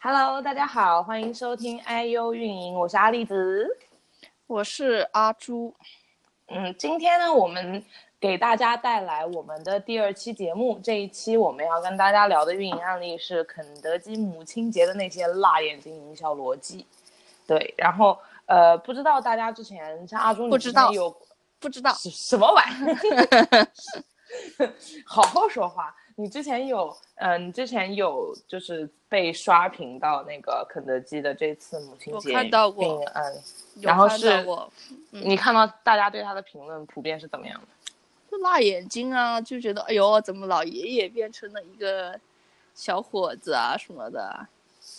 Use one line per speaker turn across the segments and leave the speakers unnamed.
Hello，大家好，欢迎收听 IU 运营，我是阿丽子，
我是阿朱。
嗯，今天呢，我们给大家带来我们的第二期节目。这一期我们要跟大家聊的运营案例是肯德基母亲节的那些辣眼睛营销逻辑。对，然后呃，不知道大家之前像阿朱，
不知道
有
不知道
什么玩意？好好说话。你之前有，嗯，你之前有就是被刷屏到那个肯德基的这次母亲节
看到过，
嗯，然后是，你看到大家对他的评论普遍是怎么样的？
就辣眼睛啊，就觉得哎呦，怎么老爷爷变成了一个小伙子啊什么的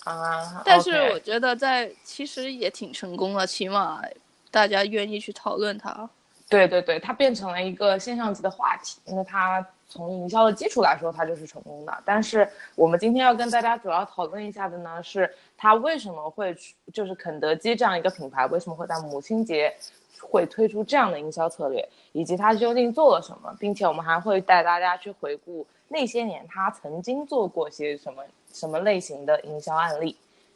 啊？
但是我觉得在其实也挺成功的，起码大家愿意去讨论他。
对对对，他变成了一个现象级的话题，因为它。从营销的基础来说，它就是成功的。但是我们今天要跟大家主要讨论一下的呢，是它为什么会就是肯德基这样一个品牌为什么会在母亲节会推出这样的营销策略，以及它究竟做了什么，并且我们还会带大家去回顾那些年它曾经做过些什么什么类型的营销案例。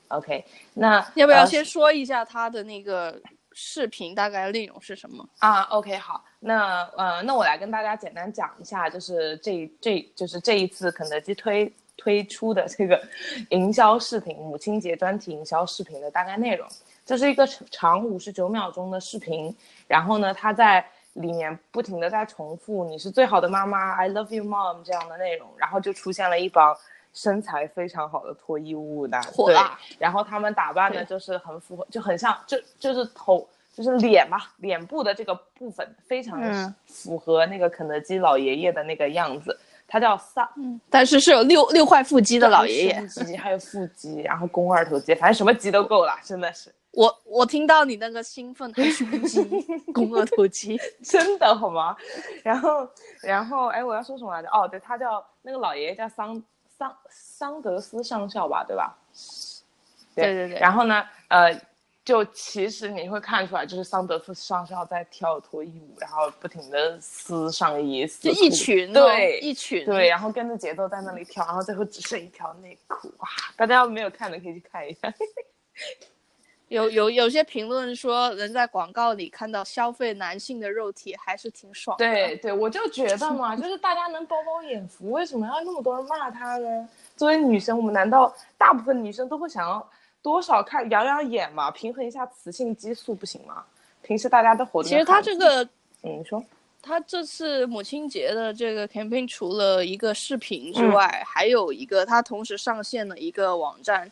OK，那
要不要先说一下它的那个？视频大概内容是什么
啊？OK，好，那呃，那我来跟大家简单讲一下，就是这这就是这一次肯德基推推出的这个 营销视频，母亲节专题营销视频的大概内容。这是一个长五十九秒钟的视频，然后呢，它在里面不停的在重复“你是最好的妈妈 ”，“I love you, mom” 这样的内容，然后就出现了一帮身材非常好的脱衣舞男，对，然后他们打扮的就是很符合，就很像，就就是头。就是脸嘛，脸部的这个部分非常符合那个肯德基老爷爷的那个样子。他叫桑，
但是是有六六块腹肌的老爷爷，
肌还有腹肌，然后肱二头肌，反正什么肌都够了，真的是。
我我听到你那个兴奋，还胸肌、肱二头肌，
真的好吗？然后然后哎，我要说什么来着？哦，对他叫那个老爷爷叫桑桑桑德斯上校吧，对吧？
对对对。
然后呢，呃。就其实你会看出来，就是桑德斯上校在跳脱衣舞，然后不停的撕上衣，撕
一群，
对，
一群，
对，然后跟着节奏在那里跳，然后最后只剩一条内裤，哇！大家要没有看的可以去看一下。
有有有些评论说，能在广告里看到消费男性的肉体还是挺爽。
对对，我就觉得嘛，就是大家能饱饱眼福，为什么要那么多人骂他呢？作为女生，我们难道大部分女生都会想要？多少看养养眼嘛，平衡一下雌性激素不行吗？平时大家都活动。
其实他这个，
嗯，你说，
他这次母亲节的这个 campaign 除了一个视频之外，还有一个他同时上线了一个网站，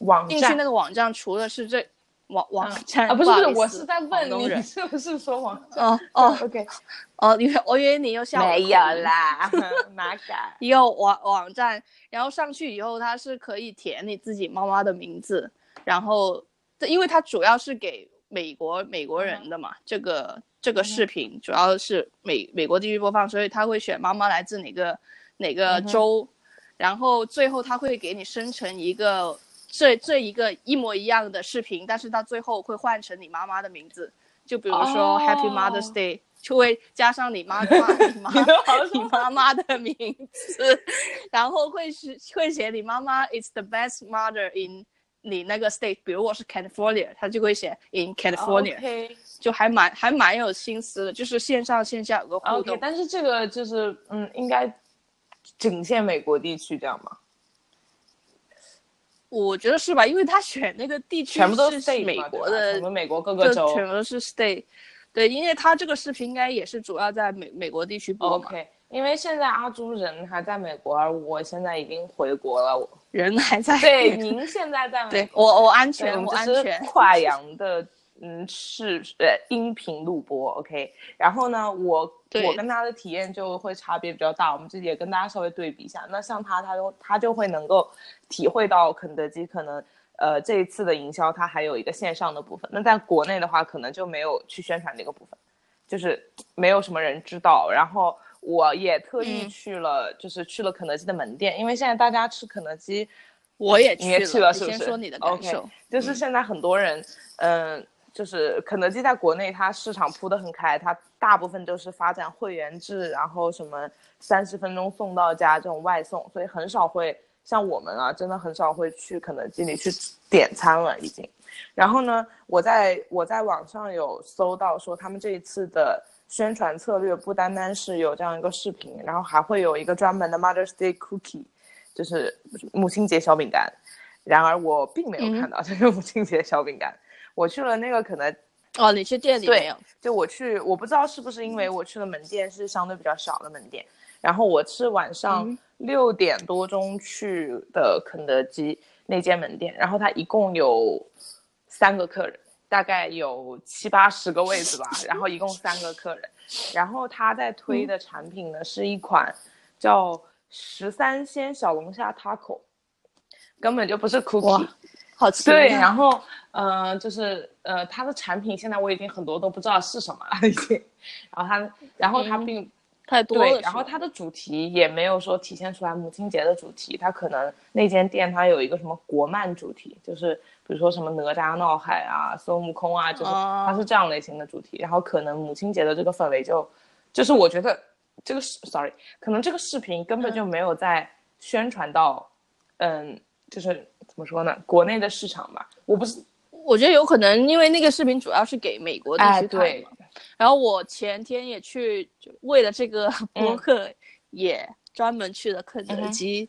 网
进去那个网站除了是这。网网站
啊，不是不是，我是在问你是不是说网 站？哦
哦
，OK，
哦，你我以为你又笑
没有啦，哪敢？
有网网站，然后上去以后，它是可以填你自己妈妈的名字，然后因为它主要是给美国美国人的嘛，这个这个视频主要是美美国地区播放，所以他会选妈妈来自哪个哪个州，然后最后他会给你生成一个。这这一个一模一样的视频，但是到最后会换成你妈妈的名字，就比如说 Happy Mother's Day，就会加上你妈妈你妈你妈妈的名字，然后会是会写你妈妈 is the best mother in 你那个 state，比如我是 California，他就会写 in California，就还蛮还蛮有心思的，就是线上线下有个互动。
但是这个就是嗯，应该仅限美国地区这样吗？
我觉得是吧，因为他选那个地区
全部都是
美国的，
我们美国各个州
全部都是 state，对，因为他这个视频应该也是主要在美美国地区播
嘛。OK，因为现在阿朱人还在美国，而我现在已经回国了，我
人还在。
对，您现在在美，
对我我安全，我安全。
跨洋的。嗯，是呃，音频录播，OK。然后呢，我 我跟他的体验就会差别比较大。我们这里也跟大家稍微对比一下。那像他，他就他就会能够体会到肯德基可能呃这一次的营销，它还有一个线上的部分。那在国内的话，可能就没有去宣传这个部分，就是没有什么人知道。然后我也特意去了，就是去了肯德基的门店，因为现在大家吃肯德基，
我也去
了，是不
是？先说你的感
受，就是现在很多人，嗯。就是肯德基在国内，它市场铺得很开，它大部分都是发展会员制，然后什么三十分钟送到家这种外送，所以很少会像我们啊，真的很少会去肯德基里去点餐了，已经。然后呢，我在我在网上有搜到说，他们这一次的宣传策略不单单是有这样一个视频，然后还会有一个专门的 Mother's Day Cookie，就是母亲节小饼干。然而我并没有看到这个母亲节小饼干。我去了那个可能
哦，你去店里没有？
就我去，我不知道是不是因为我去的门店是相对比较小的门店。然后我是晚上六点多钟去的肯德基那间门店，然后它一共有三个客人，大概有七八十个位子吧，然后一共三个客人，然后他在推的产品呢是一款叫十三鲜小龙虾 taco，根本就不是 cookie，
好吃。
对，然后呃就是呃它的产品现在我已经很多都不知道是什么了已经，然后它然后它并。
太多了，
对，然后它的主题也没有说体现出来母亲节的主题，它可能那间店它有一个什么国漫主题，就是比如说什么哪吒闹海啊、孙悟空啊，就是它是这样类型的主题，然后可能母亲节的这个氛围就，就是我觉得这个是，sorry，可能这个视频根本就没有在宣传到，嗯，就是怎么说呢，国内的市场吧，我不是，
我觉得有可能因为那个视频主要是给美国地区
看嘛。
然后我前天也去，为了这个 播客，也专门去了肯德基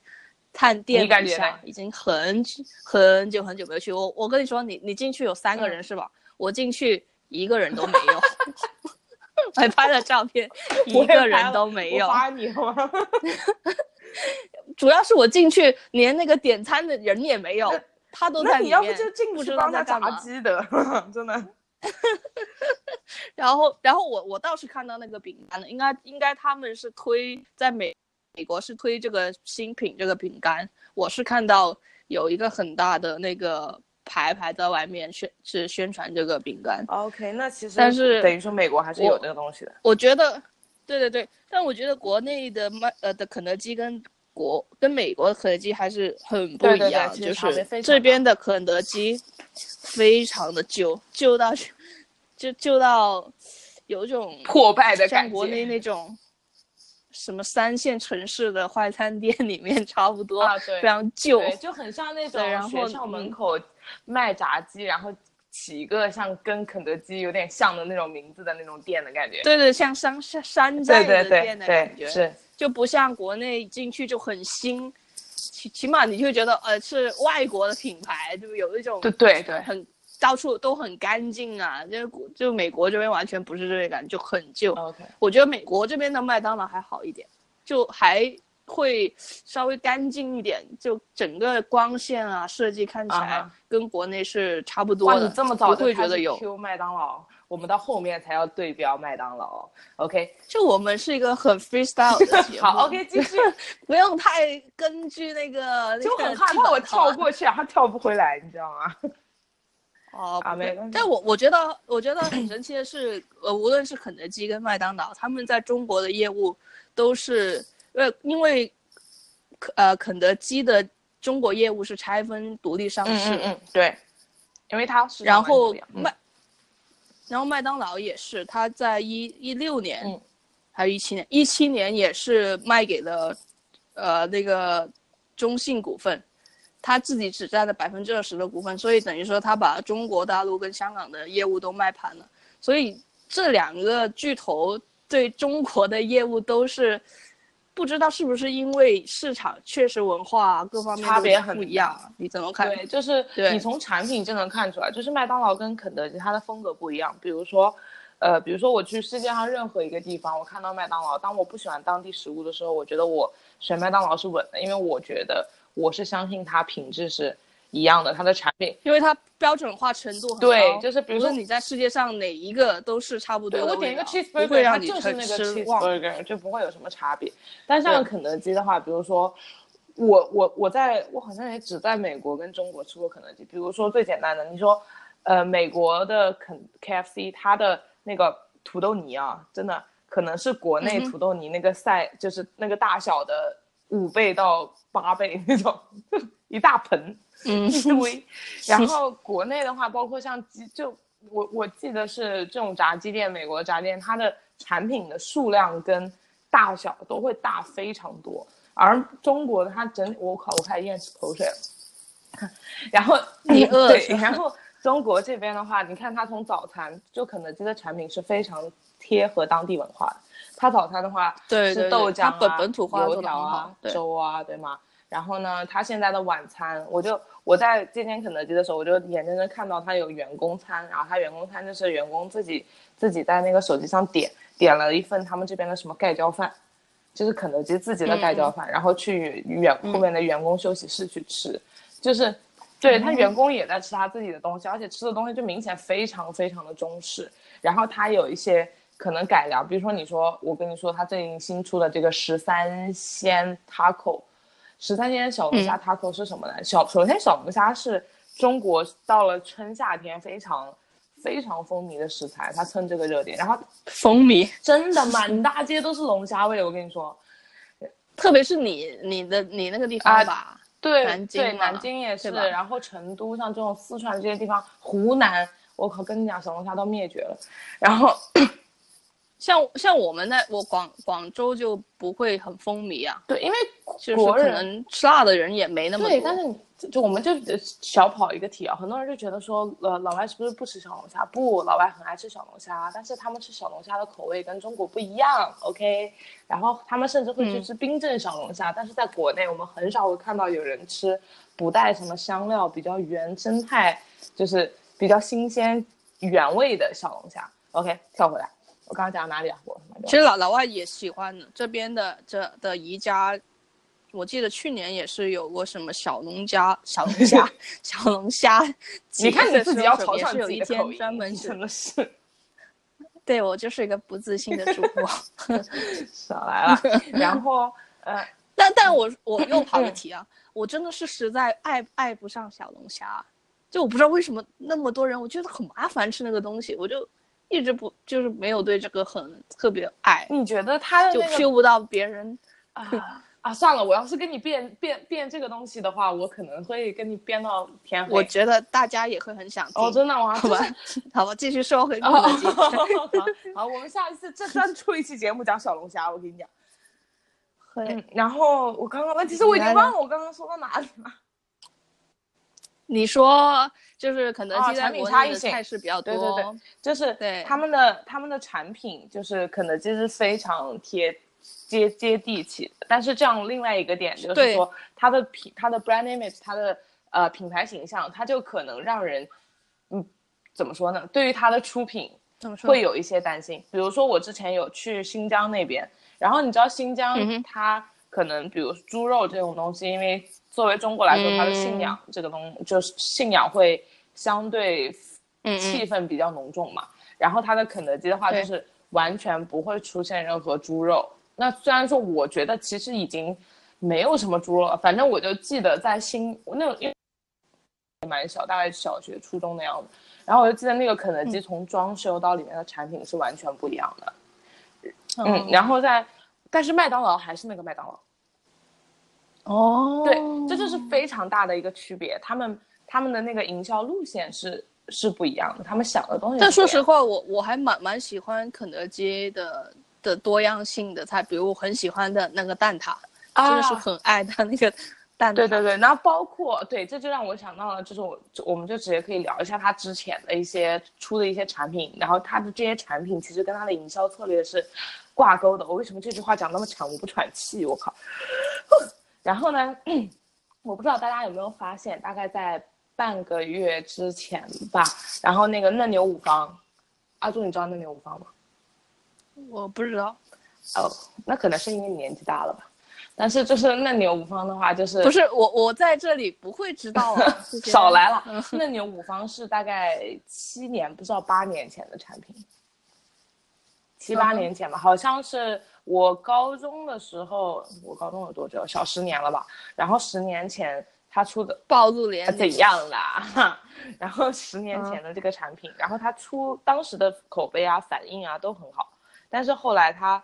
探店一下。已经很很久很久没有去。我我跟你说，你你进去有三个人是吧？我进去一个人都没有，还拍了照片，一个人都没有。
发你吗？
主要是我进去连那个点餐的人也没有，他都在里面。
你要不就进去帮他炸鸡的，真的。
然后，然后我我倒是看到那个饼干了，应该应该他们是推在美美国是推这个新品这个饼干，我是看到有一个很大的那个牌牌在外面宣是宣传这个饼干。
OK，那其实
但是
等于说美国还是有这个东西的。
我觉得，对对对，但我觉得国内的麦呃的肯德基跟国跟美国的肯德基还是很不一样，就是这边的肯德基非常的旧，旧到。就旧到有一种
破败的
感觉，像国内那种什么三线城市的快餐店里面差不多，
对，
非常旧，
就很像那种学校门口卖炸鸡，然后起一个像跟肯德基有点像的那种名字的那种店的感觉。
对对，像山山山寨的店的感
觉，是
就不像国内进去就很新，起起码你就觉得呃是外国的品牌，就有一种
对对对
很。到处都很干净啊，就就美国这边完全不是这个感觉，就很旧。
OK，
我觉得美国这边的麦当劳还好一点，就还会稍微干净一点，就整个光线啊设计看起来跟国内是差不多
的。你这么早
会觉得有
Q 麦当劳，我们到后面才要对标麦当劳。OK，
就我们是一个很 freestyle 的节
目。好，OK，继续，
不用太根据那个。
就很害怕我跳过去，然后跳不回来，你知道吗？
哦，啊但我我觉得我觉得很神奇的是，呃，无论是肯德基跟麦当劳，他们在中国的业务都是，呃，因为，呃，肯德基的中国业务是拆分独立上市，
嗯嗯，对，因为它是，
然后麦，然后麦当劳也是，他在一一六年，还是一七年，一七年也是卖给了，呃，那个中信股份。他自己只占了百分之二十的股份，所以等于说他把中国大陆跟香港的业务都卖盘了。所以这两个巨头对中国的业务都是不知道是不是因为市场确实文化各方面
差别很
不一样。你怎么看？
对，就是你从产品就能看出来，就是麦当劳跟肯德基它的风格不一样。比如说，呃，比如说我去世界上任何一个地方，我看到麦当劳，当我不喜欢当地食物的时候，我觉得我选麦当劳是稳的，因为我觉得。我是相信它品质是一样的，它的产品，
因为它标准化程度很
高。对，就是比如说
你在世界上哪一个都是差不多的。
我点一个 cheeseburger，它就是那个 cheeseburger，就不会有什么差别。但像肯德基的话，比如说我我我在我好像也只在美国跟中国吃过肯德基。比如说最简单的，你说呃美国的肯 KFC，它的那个土豆泥啊，真的可能是国内土豆泥那个赛，就是那个大小的。五倍到八倍那种，一大盆，
嗯，
一堆。然后 国内的话，包括像鸡，就我我记得是这种炸鸡店，美国炸店，它的产品的数量跟大小都会大非常多。而中国的它整，我靠，我开始咽口水了。然后
你饿
对，然后中国这边的话，你看它从早餐就肯德基的产品是非常贴合当地文化的。它早餐的话是
对对对
豆浆啊、
它本本土化
油条啊粥啊，对吗？然后呢，他现在的晚餐，我就我在这间肯德基的时候，我就眼睁睁看到他有员工餐，然后他员工餐就是员工自己自己在那个手机上点点了一份他们这边的什么盖浇饭，就是肯德基自己的盖浇饭，然后去员后面的员工休息室去吃，就是对他员工也在吃他自己的东西，而且吃的东西就明显非常非常的中式。然后他有一些可能改良，比如说你说我跟你说他最近新出的这个十三鲜 taco，十三鲜小龙虾 taco 是什么呢？小首先小龙虾是中国到了春夏天非常非常风靡的食材，它蹭这个热点，然后
风靡，
真的满大街都是龙虾味，我跟你说。
特别是你你的你那个地
啊
方吧，
对，
南京
对，南京也是，然后成都像这种四川这些地方，湖南，我靠，跟你讲，小龙虾都灭绝了。然后，
像像我们那我广广州就不会很风靡啊，
对，因为
就是可
国人
能吃辣的人也没那么多对，
但是就就我们就呃小跑一个题啊，很多人就觉得说，呃，老外是不是不吃小龙虾？不，老外很爱吃小龙虾，但是他们吃小龙虾的口味跟中国不一样，OK？然后他们甚至会去
嗯
吃冰镇小龙虾，但是在国内我们很少会看到有人吃不带什么香料、比较原生态，就是比较新鲜原味的小龙虾。OK，跳回来，我刚刚讲到哪里啊？我
其实老老外也喜欢的，这边的这的宜家，我记得去年也是有过什么小龙虾、小龙虾、小龙虾
你看你自己要嘲笑自己的口音，
专门是
真的是。
对我就是一个不自信的主播。
少来了。然后呃，
但但我我又跑个题啊，我真的是实在爱爱不上小龙虾，就我不知道为什么那么多人，我觉得很麻烦吃那个东西，我就一直不就是没有对这个很特别爱，
你觉得他的
就
那个
feel 不到别人。
啊啊，算了，我要是跟你变变变这个东西的话，我可能会跟你变到天黑。
我觉得大家也会很想听。
哦，真的吗？
好吧，好吧，继续说回。
好，好，我们下一次这专出一期节目讲小龙虾，我跟你讲。
会
嗯，然后我刚刚，其实我已经忘了我刚刚说到哪里了。
你说就是肯德
基产品差异性
内的菜式比较多，
对对对就是
对
他们的他们的产品，就是肯德基是非常贴接接地气的。但是这样另外一个点就是说，它的品它的 brand image，它的呃品牌形象，它就可能让人嗯怎么说呢？对于它的出品
怎么说？
会有一些担心。比如说我之前有去新疆那边，然后你知道新
嗯
疆
哼
它可能比如猪肉这种东西，因为作为中国来说，它的
嗯
信仰这个东就是信仰会相对气氛比较浓重嘛。然后它的肯德基的话，就是完全不会出现任何猪肉。那虽然说，我觉得其实已经没有什么猪肉了，反正我就记得在新那种因为蛮小，大概小学、初中的样子。然后我就记得那个肯德基从装修到里面的产品是完全不一样的。嗯，然后在，但是麦当劳还是那个麦当劳。
哦，
对，这就是非常大的一个区别。他们他们的那个营销路线是是不一样的，他们想的东西。
但说实话，我我还蛮蛮喜欢肯德基的的多样性的菜，比如我很喜欢的那个蛋挞，
啊
真的是很爱它那个蛋挞。
对对对，然后包括对，这就让我想到了，就是我我们就直接可以聊一下他之前的一些出的一些产品，然后他的这些产品其实跟他的营销策略是挂钩的。我为什么这句话讲那么长，我不喘气？我靠！然后呢，我不知道大家有没有发现，大概在半个月之前吧，然后那个嫩牛五方，阿朱，你知道嫩牛五方吗？
我不知道，
哦，那可能是因为你年纪大了吧。但是就是嫩牛五方的话，就是
不是我我在这里不会知道啊，
少来了。嫩牛五方是大概七年，不知道八年前的产品，七八年前吧，好像是我高中的时候，我高中有多久？小十年了吧？然后十年前他出的
暴露年龄
怎样啦？然后十年前
嗯
的这个产品，然后他出当时的口碑啊、反应啊都很好，但是后来他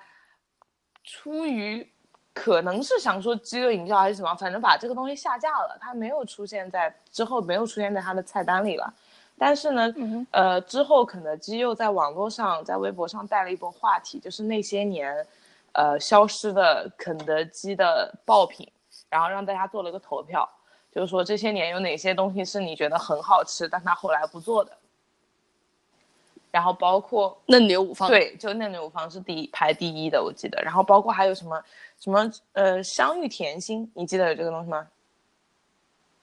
出于可能是想说饥饿营销还是什么，反正把这个东西下架了，他没有出现在之后没有出现在他的菜单里了。但是呢，
嗯
呃，之后肯德基又在网络上、在微博上带了一波话题，就是那些年，呃消失的肯德基的爆品，然后让大家做了个投票，就是说这些年有哪些东西是你觉得很好吃，但他后来不做的。然后包括
嫩牛五方，
对，就嫩牛五方是第一排第一的，我记得。然后包括还有什么什么呃香芋甜心，你记得有这个东西吗？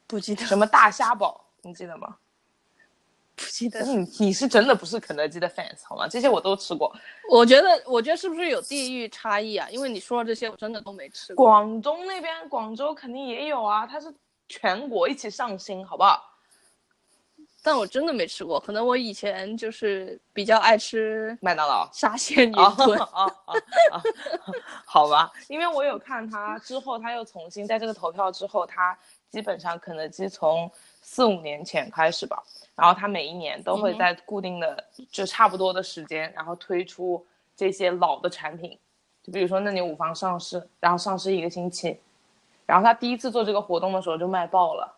不记得
什么大虾堡，你记得吗？
不记得。
你你是真的不是肯德基的 fans 好吗？这些我都吃过。
我觉得我觉得是不是有地域差异啊？因为你说的这些我真的都没吃过。
广东那边广州肯定也有啊，它是全国一起上新，好不好？
但我真的没吃过，可能我以前就是比较爱吃
麦当劳
沙县云吞
啊啊啊！好吧，因为我有看他之后，他又重新在这个投票之后，他基本上肯德基从四五年前开始吧，然后他每一年都会在固定的就差不多的时间，然后推出这些老的产品，就比如说那年五方上市，然后上市一个星期，然后他第一次做这个活动的时候就卖爆了。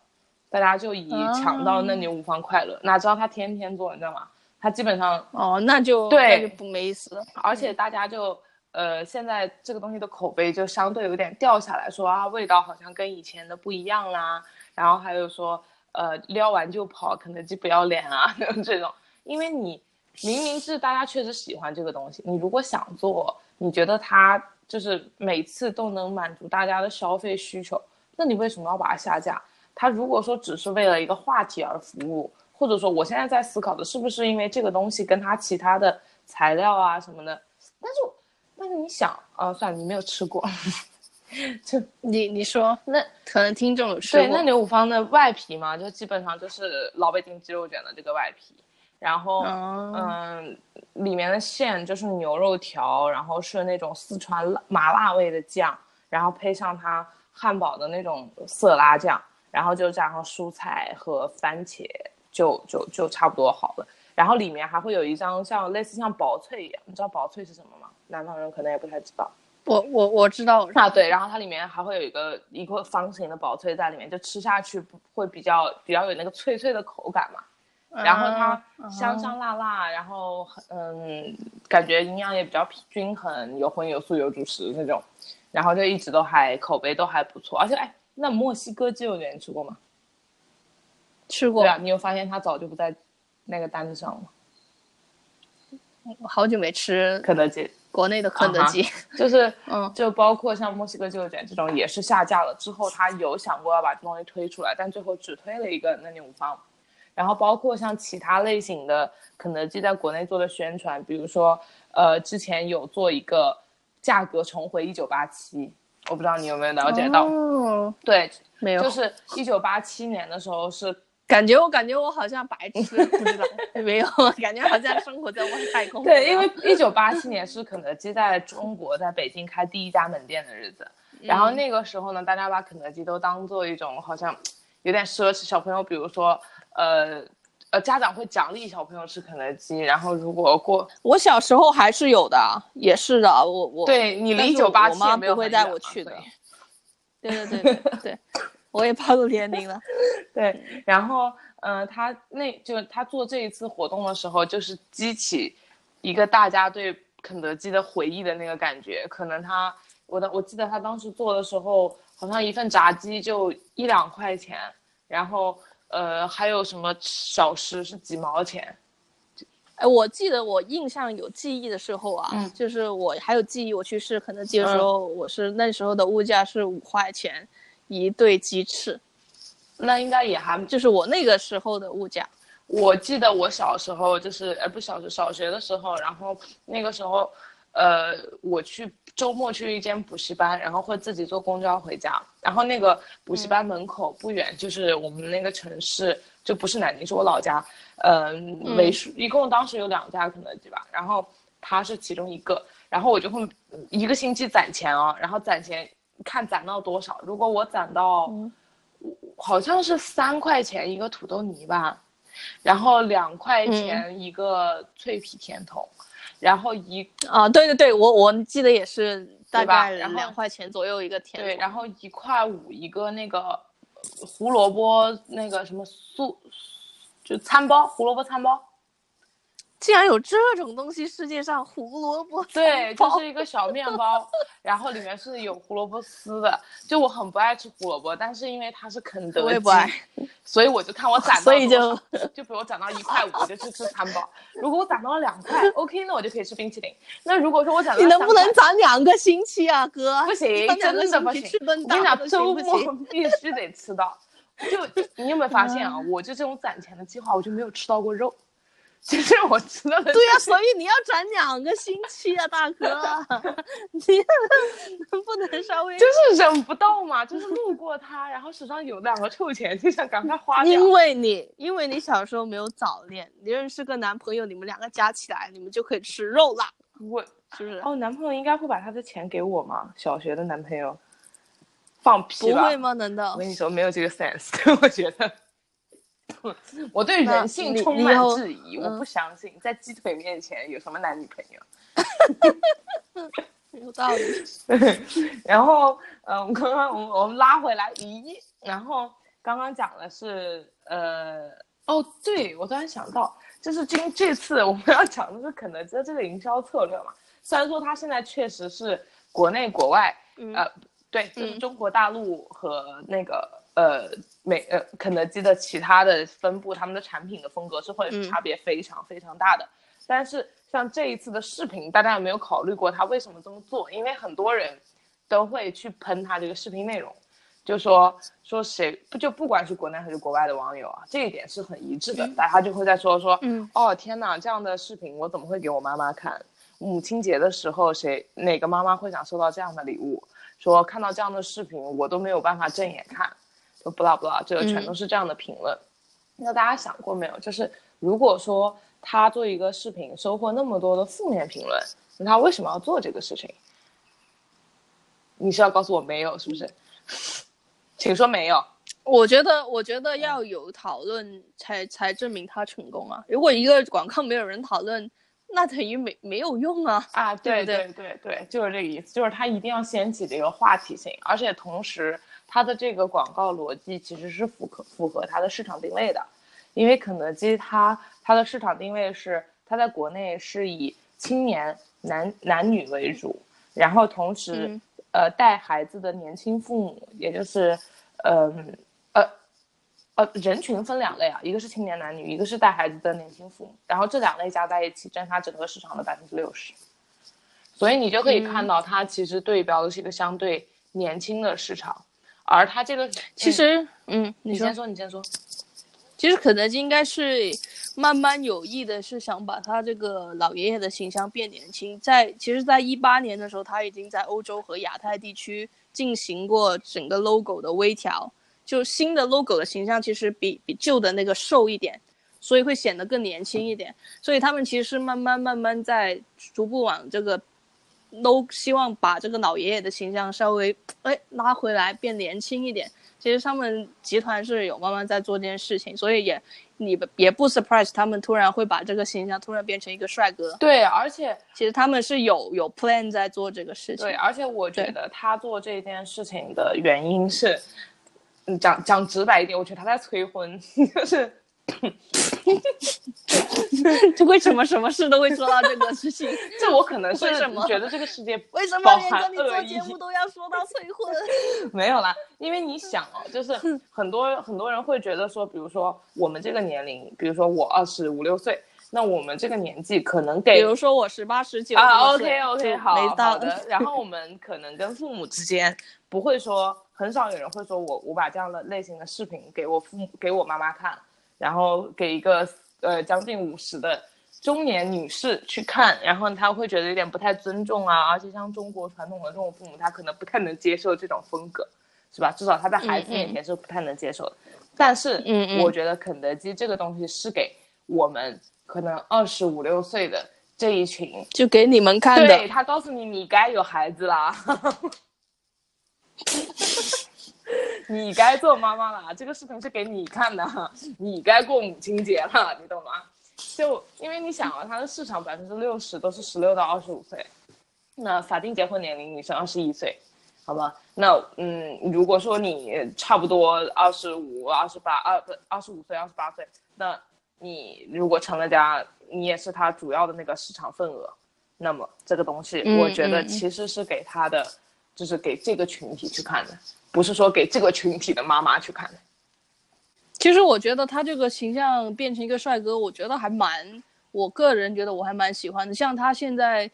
大家就以抢到那年五方快乐，哪知道他天天做，你知道吗？他基本上
哦，那就
对
那就不没意思了。
而且大家就呃，现在这个东西的口碑就相对有点掉下来，说啊味道好像跟以前的不一样啦。然后还有说呃撩完就跑，肯德基不要脸啊 这种。因为你明明是大家确实喜欢这个东西，你如果想做，你觉得它就是每次都能满足大家的消费需求，那你为什么要把它下架？他如果说只是为了一个话题而服务，或者说我现在在思考的是不是因为这个东西跟他其他的材料啊什么的，但是但是你想，呃，算了，你没有吃过，就
你你说
那
可能听众有吃过。
对，那牛五方的外皮嘛，就基本上就是老北京鸡肉卷的这个外皮，然后嗯，里面的馅就是牛肉条，然后是那种四川辣麻辣味的酱，然后配上它汉堡的那种色拉酱。然后就加上蔬菜和番茄，就就就差不多好了。然后里面还会有一张像类似像薄脆一样，你知道薄脆是什么吗？南方人可能也不太知道。
我我我知道
啊，对。然后它里面还会有一个一个方形的薄脆在里面，就吃下去会比较比较有那个脆脆的口感嘛。然后它香香辣辣，然后嗯，感觉营养也比较均衡，有荤有素有主食那种。然后就一直都还口碑都还不错，而且哎。那墨西哥鸡肉卷吃过吗？
吃过。
对啊，你有发现它早就不在那个单子上了
我好久没吃
肯德基，
国内的肯德基，
就是嗯，就包括像墨西哥鸡肉卷这种也是下架了之后，他有想过要把这东西推出来，但最后只推了一个嫩牛五方。然后包括像其他类型的肯德基在国内做的宣传，比如说呃，之前有做一个价格重回一九八七。我不知道你有没有了解到，对，
没有，
就是一九八七年的时候是
感觉我感觉我好像白痴，不知道没有，感觉好像生活在外太空。
对，因为 一九八七年是肯德基在中国在北京开第一家门店的日子，然后那个时候呢，大家把肯德基都当做一种好像有点奢侈，小朋友比如说呃。呃，家长会奖励小朋友吃肯德基，然后如果过
我小时候还是有的，也是的，我我
对你离一九八七
没有会带我去的，对对对对对，我也暴露年龄了，
对，然后嗯，他那就他做这一次活动的时候，就是激起一个大家对肯德基的回忆的那个感觉，可能他我的我记得他当时做的时候，好像一份炸鸡就一两块钱，然后。呃，还有什么小吃是几毛钱？
哎，我记得我印象有记忆的时候啊，嗯，就是我还有记忆，我去试肯德基的时候，我是那时候的物价是五块钱一对鸡翅，
那应该也还
就是我那个时候的物价。
我记得我小时候就是，呃，不小学小学的时候，然后那个时候，呃，我去。周末去一间补习班，然后会自己坐公交回家。然后那个补习班门口不远就是我们那个城市，就不是南京，是我老家。嗯，为数一共当时有两家肯德基吧，然后它是其中一个。然后我就会一个星期攒钱哦，然后攒钱看攒到多少。如果我攒到，好像是三块钱一个土豆泥吧，然后两块钱一个脆皮甜筒。然后一
啊，对对对，我我记得也是大概两块钱左右一个甜
对，然后一块五一个那个胡萝卜那个什么素，就餐包胡萝卜餐包，
竟然有这种东西，世界上胡萝卜
对，就是一个小面包，然后里面是有胡萝卜丝的。就我很不爱吃胡萝卜，但是因为它是肯德基，所以我就看我 攒到，
所以就
就比如攒到一块五，我就去吃餐包。如果我攒到了两块，OK，那我就可以吃冰淇淋。那如果说我攒到，
你能不能攒两个星期啊，哥？
不行，真的不行。我跟你讲，周末必须得吃到。就你有没有发现啊？我就这种攒钱的计划，我就没有吃到过肉。其实我知道的。
对呀，所以你要攒两个星期啊，大哥，你能不能稍微
就是忍不到嘛？就是路过他，然后手上有两个臭钱，就想赶快花掉。
因为你，因为你小时候没有早恋，你认识个男朋友，你们两个加起来，你们就可以吃肉啦。
我
是不是？
哦，男朋友应该会把他的钱给我吗？小学的男朋友。放屁
吧！不会吗？难道
我跟你说没有这个 sense？我觉得，我对人性充满质疑。我不相信在鸡腿面前有什么男女朋
友。有道理。
然后，嗯，刚刚我们我们拉回来，咦？然后刚刚讲的是，呃，哦，对，我突然想到，就是今这次我们要讲的是肯德基的这个营销策略嘛。虽然说它现在确实是国内国外，呃。对，就是中国大陆和那个呃美呃肯德基的其他的分部，他们的产品的风格是会差别非常非常大的。但是像这一次的视频，大家有没有考虑过他为什么这么做？因为很多人都会去喷他这个视频内容，就说说谁不就不管是国内还是国外的网友啊，这一点是很一致的，大家就会在说说，嗯，哦天哪，这样的视频我怎么会给我妈妈看？母亲节的时候，谁哪个妈妈会想收到这样的礼物？说看到这样的视频，我都没有办法正眼看，就不啦不啦，这个全都是这样的评论。那大家想过没有？就是如果说他做一个视频收获那么多的负面评论，那他为什么要做这个事情？你是要告诉我没有，是不是？请说没有。
我觉得，我觉得要有讨论才才证明他成功啊。如果一个广告没有人讨论。那等于没没有用啊！
啊，对对对对，就是这个意思，就是他一定要掀起这个话题性，而且同时它的这个广告逻辑其实是符合符合它的市场定位的，因为肯德基它它的市场定位是它在国内是以青年男男女为主，然后同时呃带孩子的年轻父母，也就是嗯。呃，人群分两类啊，一个是青年男女，一个是带孩子的年轻父母，然后这两类加在一起占它整个市场的百分之六十，所以你就可以看到它其实对标的是一个相对年轻的市场，而他这个
其实，嗯，
你先说，你先说，
其实肯德基应该是慢慢有意的，是想把他这个老爷爷的形象变年轻，在其实，在一八年的时候，他已经在欧洲和亚太地区进行过整个 logo 的微调。就新的 logo 的形象其实比比旧的那个瘦一点，所以会显得更年轻一点。所以他们其实是慢慢慢慢在逐步往这个，都希望把这个老爷爷的形象稍微 哎拉回来，变年轻一点。其实他们集团是有慢慢在做这件事情，所以也你也不 surprise 他们突然会把这个形象突然变成一个帅哥。
对，而且
其实他们是有有 plan 在做这个事情。
对，而且我觉得他做这件事情的原因是。嗯，讲讲直白一点，我觉得他在催婚，就是，
就 为什么什么事都会说到这个事情？
这我可能是 觉得这个世界
为什么连跟你做节目都要说到催婚？
没有啦，因为你想哦，就是很多很多人会觉得说，比如说我们这个年龄，比如说我二十五六岁，那我们这个年纪可能给，
比如说我十八十九
啊，OK OK，好好的，然后我们可能跟父母之间不会说。很少有人会说我我把这样的类型的视频给我父母给我妈妈看，然后给一个呃将近五十的中年女士去看，然后她会觉得有点不太尊重啊，而且像中国传统的这种父母，他可能不太能接受这种风格，是吧？至少他在孩子面前是不太能接受的。但是，嗯我觉得肯德基这个东西是给我们可能二十五六岁的这一群，
就给你们看的。
对他告诉你，你该有孩子啦。你该做妈妈了，这个视频是给你看的，你该过母亲节了，你懂吗？就因为你想啊，它的市场百分之六十都是十六到二十五岁，那法定结婚年龄女生二十一岁，好吧？那嗯，如果说你差不多二十五、二十八、二不二十五岁、二十八岁，那你如果成了家，你也是它主要的那个市场份额，那么这个东西，
嗯
我觉得其实是给他的，就是给这个群体去看的，不是说给这个群体的妈妈去看的。
其实我觉得他这个形象变成一个帅哥，我觉得还蛮，我个人觉得我还蛮喜欢的。像他现在，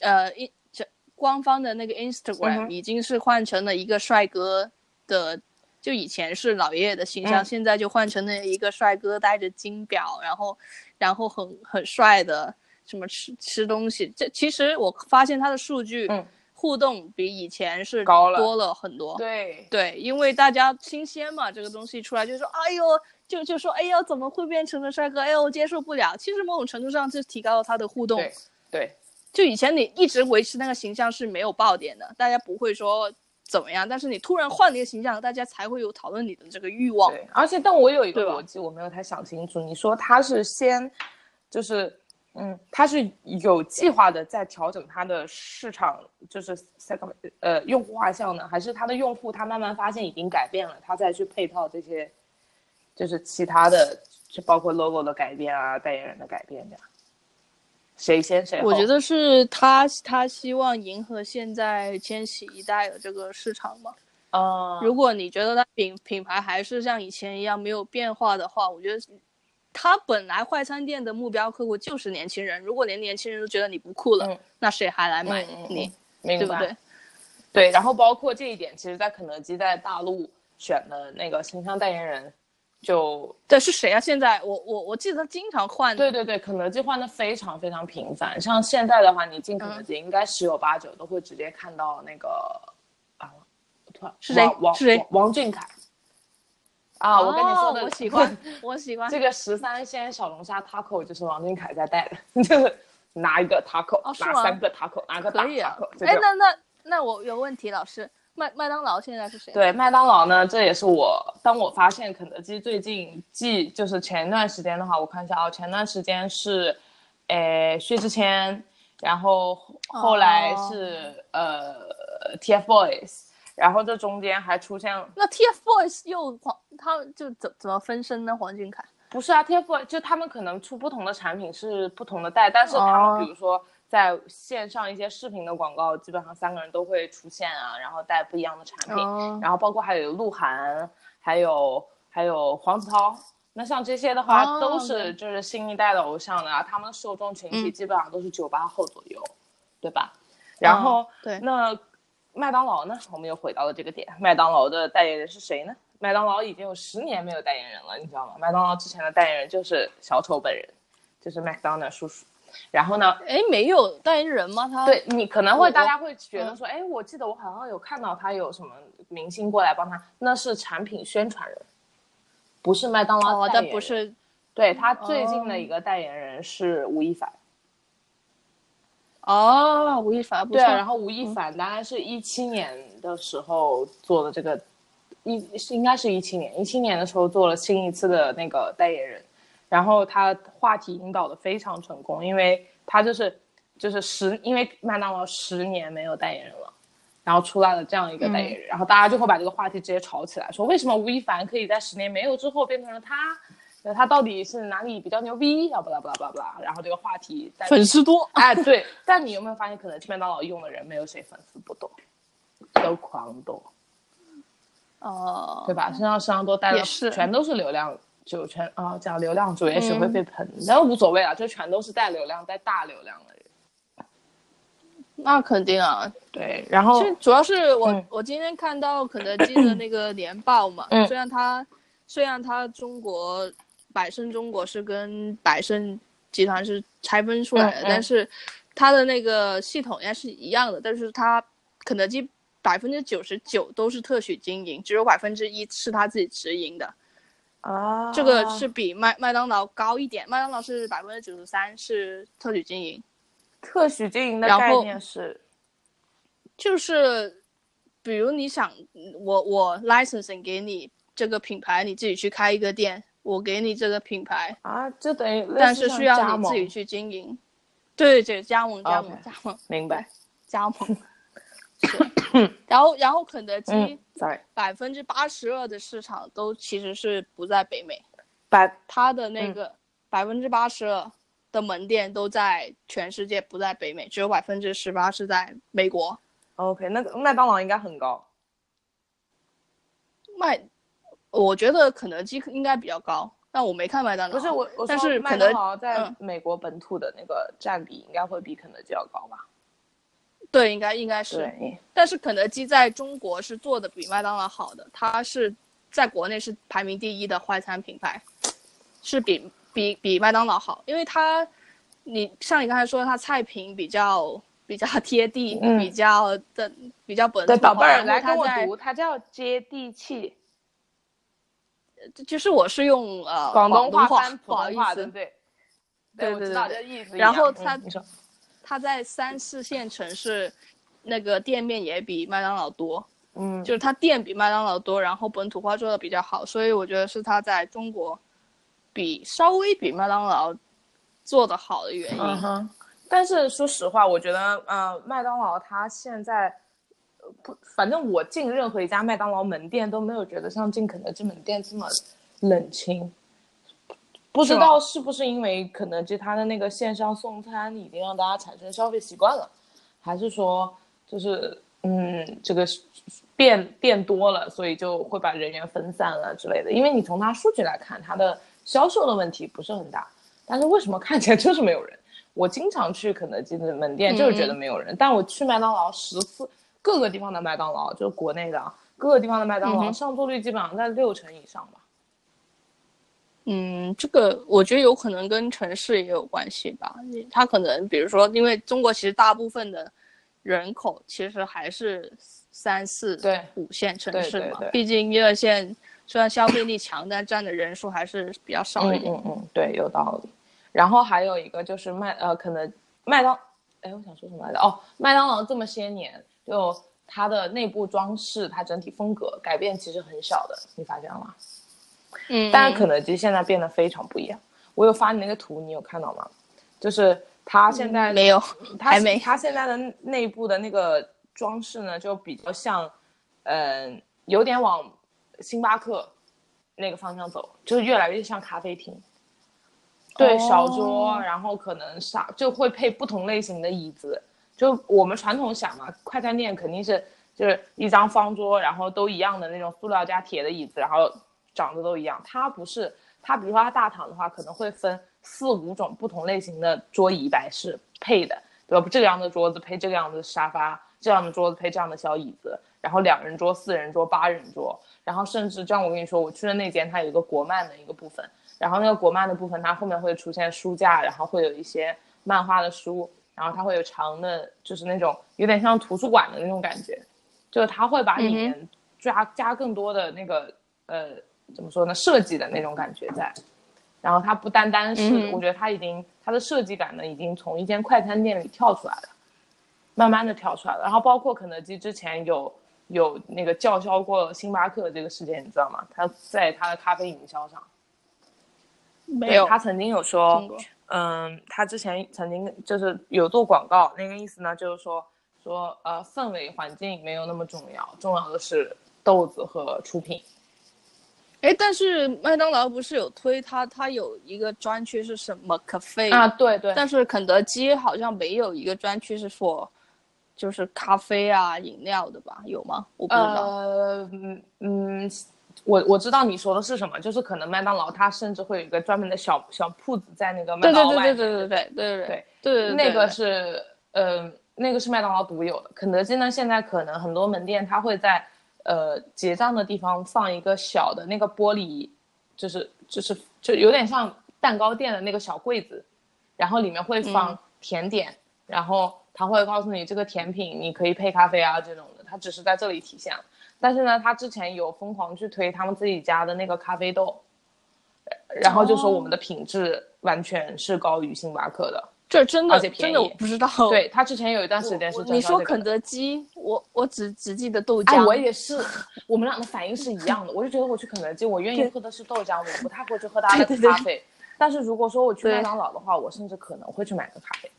呃，一这官方的那个
嗯
Instagram 已经是换成了一个帅哥的，就以前是老爷爷的形象，
嗯
现在就换成了一个帅哥戴着金表，然后然后很很帅的什么吃吃东西。这其实我发现他的数据、
嗯
互动比以前是
高了
多了很多。
对，
对，因为大家新鲜嘛，这个东西出来就说，哎呦，就就说，哎呦，怎么会变成了帅哥？哎呦，我接受不了。其实某种程度上就提高了他的互动。
对，对，
就以前你一直维持那个形象是没有爆点的，大家不会说怎么样，但是你突然换了一个形象，大家才会有讨论你的这个欲望。
对，而且但我有一个逻辑，我没有太想清楚。你说他是先，就是，嗯，他是有计划的在调整他的市场，就是呃用户画像呢，还是他的用户他慢慢发现已经改变了，他再去配套这些，就是其他的，就包括 logo 的改变啊，代言人的改变这样。谁先谁后？
我觉得是他他希望迎合现在千禧一代的这个市场嘛。
啊，
如果你觉得他品品牌还是像以前一样没有变化的话，我觉得它本来快餐店的目标客户就是年轻人。如果连年轻人都觉得你不酷了，
嗯
那谁还来买你？
明白
对不对？
对，然后包括这一点，其实，在肯德基在大陆选的那个形象代言人，就
对，是谁啊？现在我我我记得他经常换。
对对对，肯德基换的非常非常频繁。像现在的话，你进肯德基，应该十有八九都会直接看到那个啊，我突然
是谁
王王
是谁
王王俊凯啊，我跟你说
我喜 欢，我喜欢。
这个十三鲜小龙虾 taco 就是王俊凯在带的，就是拿一个 taco，、拿三个 taco，拿个大
可以啊
taco，。
哎，那那那我有问题，老师，麦麦当劳现在是谁？
对麦当劳呢，这也是我当我发现肯德基最近继就是前段时间的话，我看一下啊，前段时间是，诶薛之谦，然后后来是、呃 TFBOYS，然后这中间还出现了
那 TFBOYS 又黄，他们就怎怎么分身呢？黄俊凯。
不是啊，TFBOYS 就他们可能出不同的产品是不同的代，但是他
哦
们比如说在线上一些视频的广告，基本上三个人都会出现啊，然后带不一样的产品。
哦
然后包括还有鹿晗，还有还有黄子韬。那像这些的话，
哦
都是就是新一代的偶像的啊，他们的受众群体
嗯
基本上都是九八后左右，对吧？然后、
哦对
那麦当劳呢？我们又回到了这个点，麦当劳的代言人是谁呢？麦当劳已经有十年没有代言人了，你知道吗？麦当劳之前的代言人就是小丑本人，就是麦当劳叔叔。然后呢，
哎，没有代言人吗？他
对你可能会大家会觉得
嗯
说，哎、我记得我好像有看到他有什么明星过来帮他，那是产品宣传人，不是麦当劳
哦，
代言人。
但不是
对他最近的
哦
一个代言人是吴亦凡。
哦，吴亦凡不
对啊，
错
然后吴亦凡大概是一七年的时候做的这个，一是应该是一七年，一七年的时候做了新一次的那个代言人，然后他话题引导的非常成功，因为他就是就是十，因为麦当劳十年没有代言人了。然后出来了这样一个代言人，然后大家就会把这个话题直接炒起来，说为什么吴亦凡可以在十年没有之后变成了他？那他到底是哪里比较牛逼？啊，不啦不啦不啦不啦，然后这个话题在
粉丝多。
哎，对，但你有没有发现，可能麦当劳用的人没有谁粉丝不多，都狂多，
哦，
对吧？身上身上都带了，
也是
全都是流量，就全啊讲流量主也许会被喷，但无所谓啊，就全都是带流量、带大流量的人。
那肯定啊。
对，然后
主要是我、
嗯
我今天看到肯德基的那个年报嘛，
嗯
虽然它虽然它中国百胜中国是跟百胜集团是拆分出来的，
嗯嗯
但是它的那个系统应该是一样的，但是它肯德基百分之九十九都是特许经营，只有百分之一是他自己直营的，
啊，
这个是比麦麦当劳高一点，麦当劳是百分之九十三是特许经营。
特许经营的概念是，
就是比如你想我我 licensing 给你这个品牌，你自己去开一个店，我给你这个品牌，
啊，就等于
但是需要你自己去经营。对对，加盟加盟加盟
明白？
加盟。是，然后然后肯德基
嗯，sorry，
百分之八十二的市场都其实是不在北美，
百
它的那
嗯
个百分之八十二的门店都在全世界，不在北美，只有百分之十八是在美国。
OK，那个麦当劳应该很高。
麦，我觉得肯德基应该比较高，但我没看麦当劳。
不是我，我
但是麦德
当劳在
嗯
美国本土的那个占比应该会比肯德基要高吧？
对，应该应该是。但是肯德基在中国是做的比麦当劳好的，它是在国内是排名第一的快餐品牌，是比比比麦当劳好，因为它，你像你刚才说，它菜品比较比较贴地，
嗯
比较的比较本土
对，宝贝儿来跟我读，它叫接地气，
就是我是用呃
广
东
东话翻
不
普通话，
好意思
对不，对？
对
我知道这意思。
然后它
嗯你说，
它在三四线城市那个店面也比麦当劳多。
嗯，
就是他店比麦当劳多，然后本土化做的比较好，所以我觉得是他在中国比稍微比麦当劳做的好的原因。
嗯哼。但是说实话，我觉得呃，麦当劳它现在呃不，反正我进任何一家麦当劳门店都没有觉得像进肯德基门店这么冷清。不知道是不是因为肯德基它的那个线上送餐已经让大家产生消费习惯了，还是说就是嗯这个是变变多了，所以就会把人员分散了之类的？因为你从它数据来看，它的销售的问题不是很大，但是为什么看起来就是没有人？我经常去肯德基的门店，就是觉得没有人，但我去麦当劳十次，各个地方的麦当劳，就是国内的啊，各个地方的麦当劳、
嗯
上座率基本上在六成以上吧。
嗯，这个我觉得有可能跟城市也有关系吧。它可能比如说，因为中国其实大部分的人口其实还是三四
对
五线城市嘛，
对对对
毕竟一二线虽然消费力强，但占的人数还是比较少一点。
嗯嗯嗯，对，有道理。然后还有一个就是麦呃，可能麦当，哎，我想说什么来着？哦，麦当劳这么些年，就它的内部装饰，它整体风格改变其实很小的，你发现了吗？
嗯，
但是肯德基现在变得非常不一样。我有发你那个图，你有看到吗？就是它现在、
嗯没有，
它
还没
它现在的内部的那个装饰呢，就比较像，嗯、有点往星巴克那个方向走，就是越来越像咖啡厅。对，
哦
小桌，然后可能啥就会配不同类型的椅子。就我们传统想嘛，快餐店肯定是就是一张方桌，然后都一样的那种塑料加铁的椅子，然后长得都一样。它不是，它比如说它大堂的话，可能会分四五种不同类型的桌椅摆饰配的，对吧？这个样的桌子配这个样的沙发，这样的桌子配这样的小椅子，然后两人桌、四人桌、八人桌，然后甚至这样，我跟你说，我去的那间它有一个国漫的一个部分，然后那个国漫的部分，它后面会出现书架，然后会有一些漫画的书，然后它会有长的，就是那种有点像图书馆的那种感觉，就是它会把里面加、加更多的那个呃怎么说呢设计的那种感觉在，然后它不单单是，
嗯
我觉得它已经它的设计感呢已经从一间快餐店里跳出来了，慢慢的跳出来了，然后包括肯德基之前有。有那个叫嚣过星巴克这个事件，你知道吗？他在他的咖啡营销上，
没有
他曾经有说，
过。
嗯，他之前曾经就是有做广告，那个意思呢，就是说说呃氛围环境没有那么重要，重要的是豆子和出品。
哎，但是麦当劳不是有推他，他有一个专区是什么 cafe
啊，对对，
但是肯德基好像没有一个专区是 for 就是咖啡啊饮料的吧？有吗？我不知道。
呃，嗯嗯，我我知道你说的是什么，就是可能麦当劳它甚至会有一个专门的小小铺子在那个麦当劳外面，
对对对对对对对
对那个是呃，那个是麦当劳独有的。肯德基呢，现在可能很多门店它会在呃结账的地方放一个小的那个玻璃，就是就是就有点像蛋糕店的那个小柜子，然后里面会放
嗯
甜点，然后他会告诉你这个甜品你可以配咖啡啊这种的，它只是在这里体现了。但是呢，他之前有疯狂去推他们自己家的那个咖啡豆，然后就说我们的品质完全是高于星巴克的。
这真的真的我不知道。
对他之前有一段时间是
我
征
你说肯德基，我我只只记得豆
哎，
浆。
我也是，我们俩的反应是一样的。我就觉得我去肯德基，我愿意喝的是豆浆，我不太会去喝 他的
对对对
咖啡。但是如果说我去麦当劳的话，我甚至可能会去买个咖啡。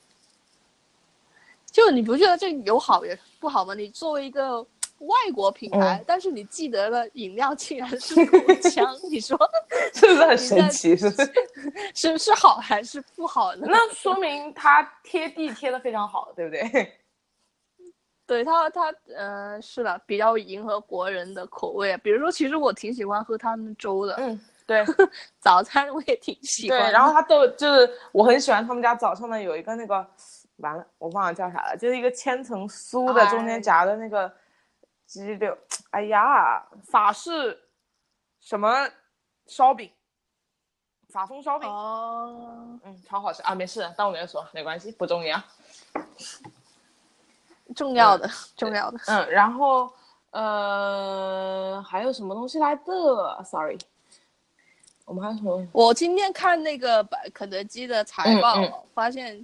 就你不觉得这有好也不好吗？你作为一个外国品牌，
嗯
但是你记得的饮料竟然是口腔，你说
是不是很神奇？是是？
是 是好还是不好呢？
那说明它贴地贴的非常好，对不对？
对它它呃是的，比较迎合国人的口味啊。比如说，其实我挺喜欢喝他们粥的，
嗯，对
早餐我也挺喜。欢对。
然后它都就是我很喜欢他们家早上的有一个那个，完了我忘了叫啥了，就是一个千层酥的，中间
哎
夹的那个鸡柳，哎呀，法式什么烧饼，法风烧饼，
哦，
嗯，超好吃啊！没事，当我没有说，没关系，不重要。
重要的重要的。
嗯，然后呃，还有什么东西来的？Sorry，我们还有什么？
我今天看那个百肯德基的财报，
嗯嗯
发现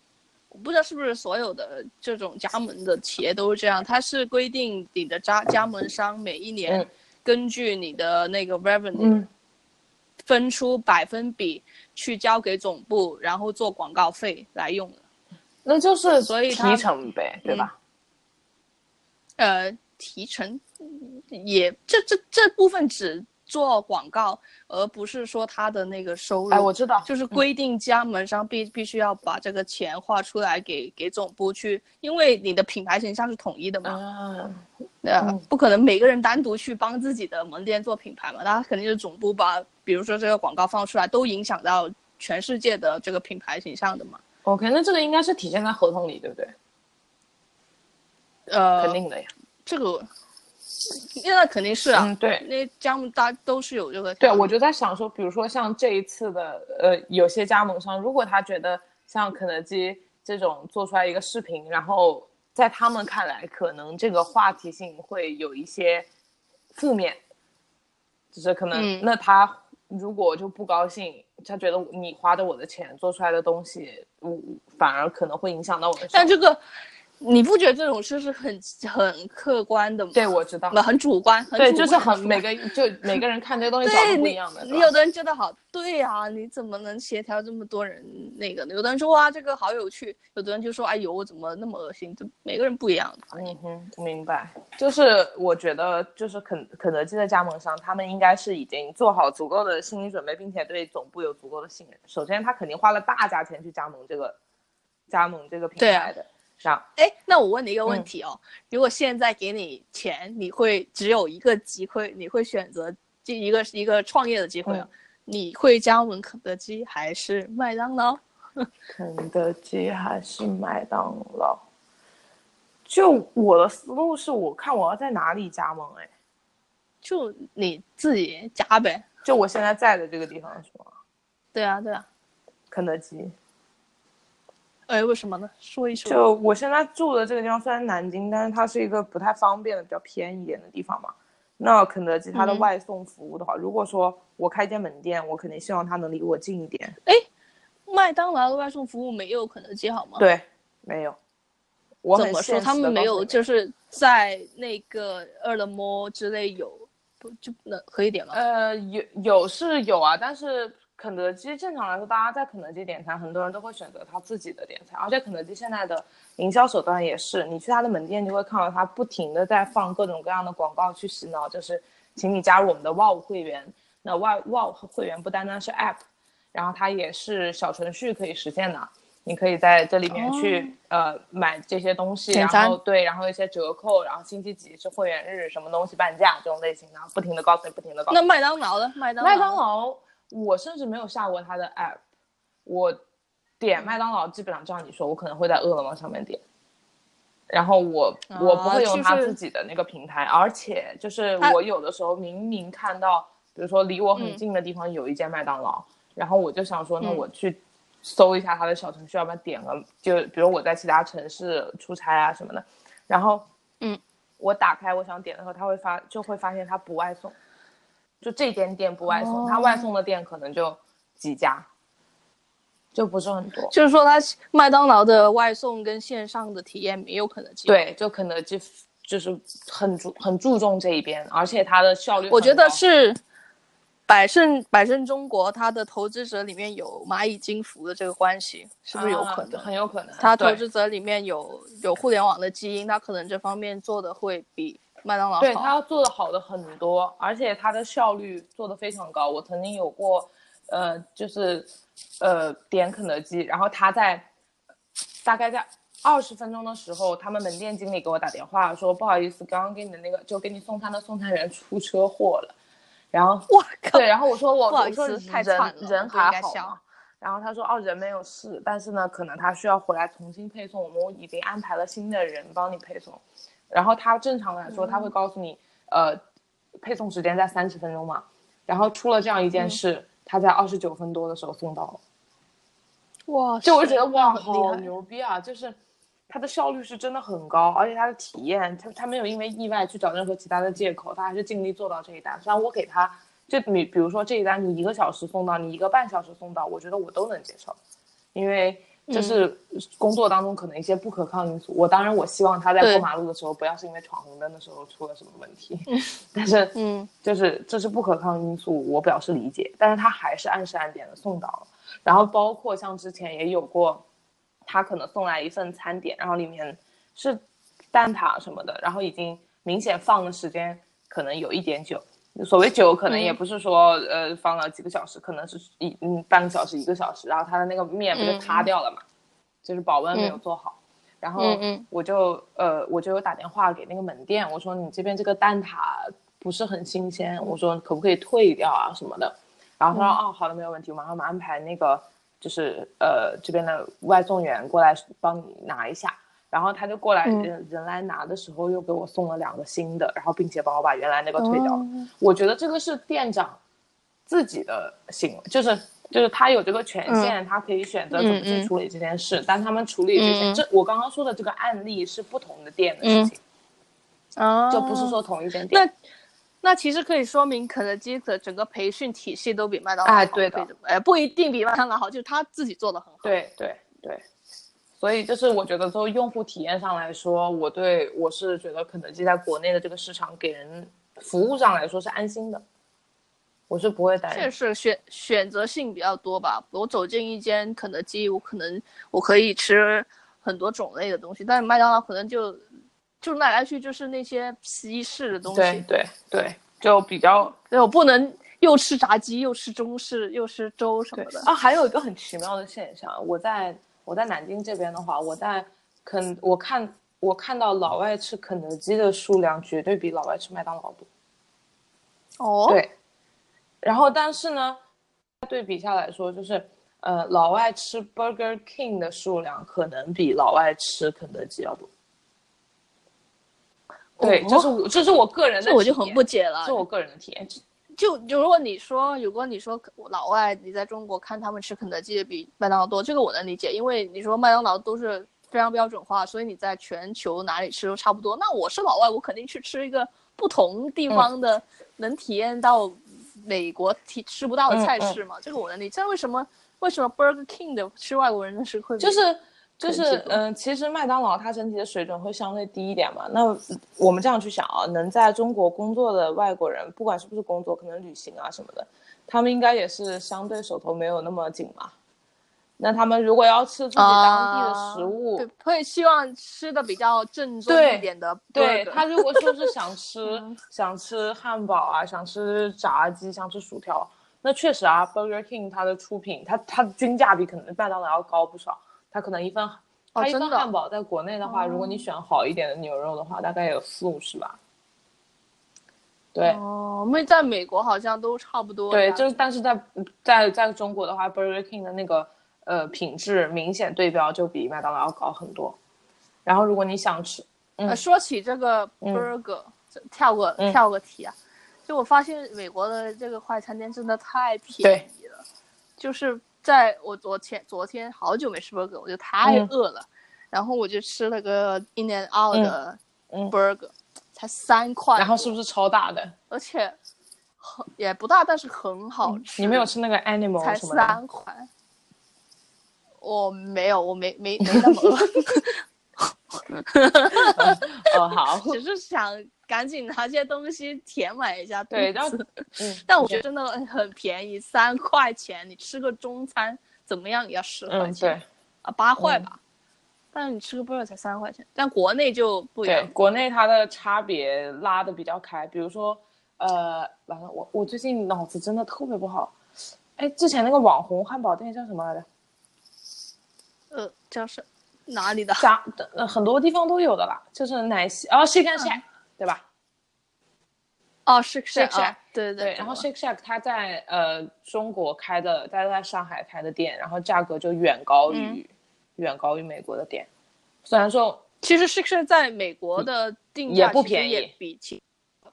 我不知道是不是所有的这种加盟的企业都是这样，它是规定你的加加盟商每一年
嗯
根据你的那个 revenue、
嗯
分出百分比去交给总部，然后做广告费来用的。
那就是
所以
提成呗，对吧？
呃，提成嗯也这这这部分只做广告，而不是说他的那个收入。
哎，我知道，
就是规定加盟商必必须要把这个钱划出来给给总部去，因为你的品牌形象是统一的嘛，
啊，
呃，
嗯
不可能每个人单独去帮自己的门店做品牌嘛，那肯定是总部把，比如说这个广告放出来，都影响到全世界的这个品牌形象的嘛
，OK，那这个应该是体现在合同里，对不对？
呃，
肯定的呀。
这个，那肯定是啊，
嗯，对。
那加盟大都是有这个
对，我就在想说，比如说像这一次的，呃，有些加盟商，如果他觉得像肯德基这种做出来一个视频，然后在他们看来，可能这个话题性会有一些负面，就是可能、
嗯
那他如果就不高兴，他觉得你花的我的钱做出来的东西，我反而可能会影响到我的。
但这个，你不觉得这种事是很很客观的吗？
对，我知道
不，很主观，很
对，就是很每个就每个人看这个东西角度不一样的，，
你有的人觉得好，对呀、你怎么能协调这么多人那个呢？有的人说哇，这个好有趣，有的人就说哎呦，我怎么那么恶心？就每个人不一样的反应。
嗯哼，明白。就是我觉得，就是肯肯德基的加盟商，他们应该是已经做好足够的心理准备，并且对总部有足够的信任。首先，他肯定花了大价钱去加盟这个加盟这个品
对啊
牌的，上
哎，那我问你一个
嗯
问题哦，如果现在给你钱，你会只有一个机会，你会选择这一个一个创业的机会哦，
嗯
你会加盟肯德基还是麦当劳？
肯德基还是麦当劳？就我的思路是，我看我要在哪里加盟，哎，
就你自己加呗。
就我现在在的这个地方是吗？
对啊，对啊。
肯德基。
哎，为什么呢？说一说。
就我现在住的这个地方虽然南京，但是它是一个不太方便的、比较偏一点的地方嘛。那肯德基它的
嗯
外送服务的话，如果说我开间门店，我肯定希望它能离我近一点。
哎麦当劳的外送服务没有肯德基好吗？
对，没有。我
怎么说？他们没有，就是在那个饿了么之类有，不就能可以点吗？
呃，有有是有啊，但是肯德基正常来说，大家在肯德基点餐，很多人都会选择他自己的点餐，而且肯德基现在的营销手段也是，你去他的门店就会看到他不停的在放各种各样的广告去洗脑，就是请你加入我们的 WOW 会员。那 WOW WOW 会员不单单是 App，然后它也是小程序可以实现的。你可以在这里面去、呃买这些东西，然后对，然后一些折扣，然后星期几是会员日，什么东西半价这种类型的，不停的告诉你，不停的告诉你。
那麦当劳的？麦当
麦当劳，我甚至没有下过他的 app，我点麦当劳基本上就像你说，我可能会在饿了么上面点，然后我我不会用
他
自己的那个平台，而且就是我有的时候明明看到，比如说离我很
嗯。
近的地方有一间麦当劳，然后我就想说，那
嗯。
我去搜一下他的小程序，要不然点个，就比如我在其他城市出差啊什么的，然后
嗯，
我打开我想点的时候，他会发就会发现他不外送。就这间店不外送，它外送的店可能就几家，就不是很多。
就是说，他麦当劳的外送跟线上的体验没有肯德基。，
对，就肯德基就是很注很注重这一边，而且它的效率。
我觉得是百胜百胜中国它的投资者里面有蚂蚁金服的这个关系，是不是有可
啊
能？
很有可能。
它投资者里面有有互联网的基因，它可能这方面做的会比麦当劳。
对他要做的好的很多，而且他的效率做的非常高。我曾经有过，呃，就是呃点肯德基，然后他在大概在二十分钟的时候，他们门店经理给我打电话说，不好意思，刚刚给你的那个就给你送餐的送餐员出车祸了。然后
我靠，
对，然后我说我我说人
惨了
人还好吗？然后他说哦人没有事，但是呢可能他需要回来重新配送，我们已经安排了新的人帮你配送。然后他正常来说他会
嗯
告诉你，呃，配送时间在三十分钟嘛。然后出了这样一
嗯
件事，他在二十九分多的时候送到了。
哇，
就我觉得哇，好。牛逼啊！就是它的效率是真的很高，而且它的体验，它它没有因为意外去找任何其他的借口，它还是尽力做到这一单。虽然我给他，就你比如说这一单你一个小时送到，你一个半小时送到，我觉得我都能接受，因为这是工作当中可能一些不可抗因素。我当然我希望他在过马路的时候不要是因为闯红灯的时候出了什么问题，但是
嗯
就是这是不可抗因素，我表示理解，但是他还是按时按点的送到了。然后包括像之前也有过，他可能送来一份餐点，然后里面是蛋挞什么的，然后已经明显放的时间可能有一点久。所谓久，可能也
嗯
不是说、呃放了几个小时，可能是一嗯半个小时一个小时，然后它的那个面不就
嗯
塌掉了嘛，就是保温没有
嗯
做好。然后我就呃我就有打电话给那个门店，我说你这边这个蛋挞不是很新鲜，我说可不可以退掉啊什么的。然后他说、哦好的没有问题，我马上安排那个就是呃这边的外送员过来帮你拿一下。然后他就过来
嗯
人、人来拿的时候又给我送了两个新的，然后并且帮我把原来那个退掉了。
哦
我觉得这个是店长自己的行为，就是就是他有这个权限，他可以选择怎么去处理这件事。但他们处理这些，
嗯
这我刚刚说的这个案例是不同的店的事情，
啊，
就不是说同一间店。
那那其实可以说明肯德基的整个培训体系都比麦当劳好，
哎对的
不一定比麦当劳好，就是他自己做的很好。
对对对，所以就是我觉得从用户体验上来说，我对我是觉得肯德基在国内的这个市场给人服务上来说是安心的，我是不会担
确
心。
实选选择性比较多吧。我走进一间肯德基，我可能我可以吃很多种类的东西，但是麦当劳可能就就来来去就是那些西式的东西。
对对对，就比较
对，我不能又吃炸鸡，又吃中式，又吃粥什么的。
啊，还有一个很奇妙的现象，我在我在南京这边的话，我在肯我看我看到老外吃肯德基的数量绝对比老外吃麦当劳多。
哦，
对，然后但是呢，对比下来说，就是呃，老外吃 Burger King 的数量可能比老外吃肯德基要多。对，
哦
这是我这是我个人的
这我就很不解了
这。是我个人的体验。
就就如果你说，如果你说老外你在中国看他们吃肯德基比麦当劳多，这个我能理解，因为你说麦当劳都是非常标准化，所以你在全球哪里吃都差不多。那我是老外，我肯定去吃一个不同地方的，能体验到美国体吃不到的菜式嘛？这个我能理解。这为什么为什么 Burger King 的吃外国人的是会
就是就是嗯、其实麦当劳它整体的水准会相对低一点嘛。那我们这样去想啊，能在中国工作的外国人，不管是不是工作，可能旅行啊什么的，他们应该也是相对手头没有那么紧嘛。那他们如果要吃自己当地的食物，
会希望吃的比较正宗一点的。
对他如果说是想 吃
嗯
想吃汉堡啊，想吃炸鸡，想吃薯条，那确实啊，Burger King 它的出品，它它的均价比可能麦当劳要高不少。它可能一份它一份
真的
汉堡在国内的话，
哦
如果你选好一点的牛肉的话，大概有四五十吧。对、
哦，因为在美国好像都差不多。
对，就是但是在在在中国的话，Burger King 的那个呃品质明显对标就比麦当劳要高很多。然后如果你想吃，嗯
呃，说起这个
嗯
burger，、这跳个
嗯
跳个题啊，就我发现美国的这个快餐店真的太便宜了，就是在我昨天昨天好久没吃 burger，我就太
嗯
饿了，然后我就吃了个 In and Out 的
嗯
burger，、才三块，
然后是不是超大的？
而且很也不大，但是很好吃。
你没有吃那个 Animal
才？三块，我没有，我没没没那么饿。
哦，好，
只是想赶紧拿些东西填满一下肚
对，然后
子。
嗯，
但我觉得真的很便宜，三块钱，你吃个中餐怎么样也要十块
嗯，
钱、
对，
啊，八块吧。但是你吃个 burger 才三块钱，但国内就不一
对
样。，
国内它的差别拉的比较开，比如说，呃，完了，我我最近脑子真的特别不好。哎，之前那个网红汉堡店叫什么来着？
呃，叫是哪里的？
家呃很多地方都有的啦，就是奶昔，哦，Shake and Shack，、对吧？
哦，Shake
Shake Shack，Shack，
哦对
对，然后 Shake Shack 它在呃中国开的，它在上海开的店，然后价格就远高于、远高于美国的店。虽然说
其实 Shake Shack 在美国的定价也
不便宜。
比其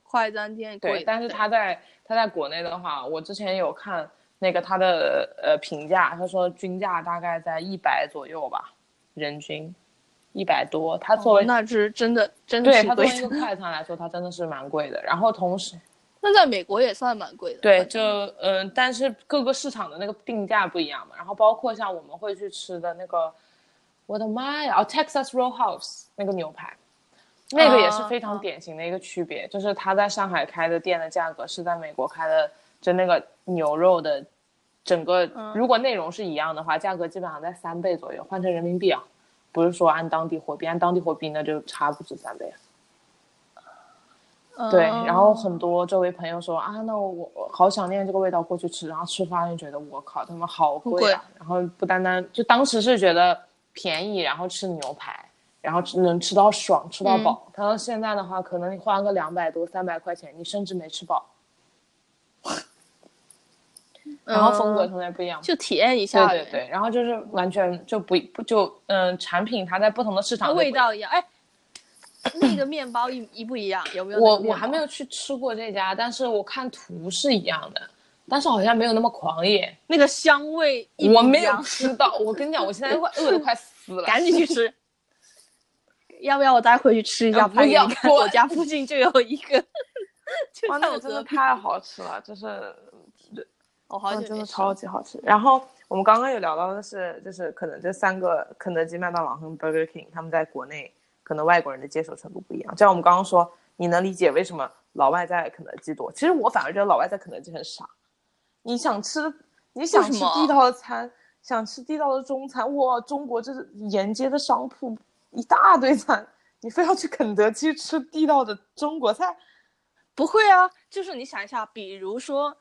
快餐店贵
对，但是它在它在国内的话，我之前有看那个它的呃评价，他说均价大概在一百左右吧，人均一百多。它作为、
哦那是真的真的
对它作为一个。快餐来说，它真的是蛮贵的。然后同时
那在美国也算蛮贵的。
对，就嗯、呃但是各个市场的那个定价不一样嘛。然后包括像我们会去吃的那个，我的妈呀，哦，Texas Roadhouse 那个牛排，那个也是非常
啊
典型的一个区别，就是它在上海开的店的价格是在美国开的，就那个牛肉的整个，
嗯
如果内容是一样的话，价格基本上在三倍左右，换成人民币啊，不是说按当地货币，按当地货币那就差不止三倍啊。对，
嗯
然后很多周围朋友说啊，那我我好想念这个味道，过去吃，然后吃饭就觉得我靠，他们好贵啊。然后不单单就当时是觉得便宜，然后吃牛排，然后能吃到爽，吃到饱。他说现在的话，可能你花个两百多、三百块钱，你甚至没吃饱，然后风格
嗯
从来不一样。
就体验一下，
对对对，然后就是完全就不不就嗯，产品它在不同的市场
味道一样。哎，那个面包一一不一样？有没有？
我我还没有去吃过这家，但是我看图是一样的，但是好像没有那么狂野。
那个香味
我没有吃到，我跟你讲，我现在快饿的快死了。
赶紧去吃。要不要我带回去吃一下？
呃不要
我家附近就有一个，就
哇，那个真。的太好吃了，就是
我好
哇真的超级好吃。然后我们刚刚有聊到的是，就是可能这三个肯德基、麦当劳和 Burger King，他们在国内可能外国人的接受程度不一样。就像我们刚刚说，你能理解为什么老外在肯德基多？其实我反而觉得老外在肯德基很傻。你想吃，你想吃地道的餐，想吃地道的中餐，哇，中国这是沿街的商铺一大堆餐，你非要去肯德基吃地道的中国菜？
不会啊，就是你想一下，比如说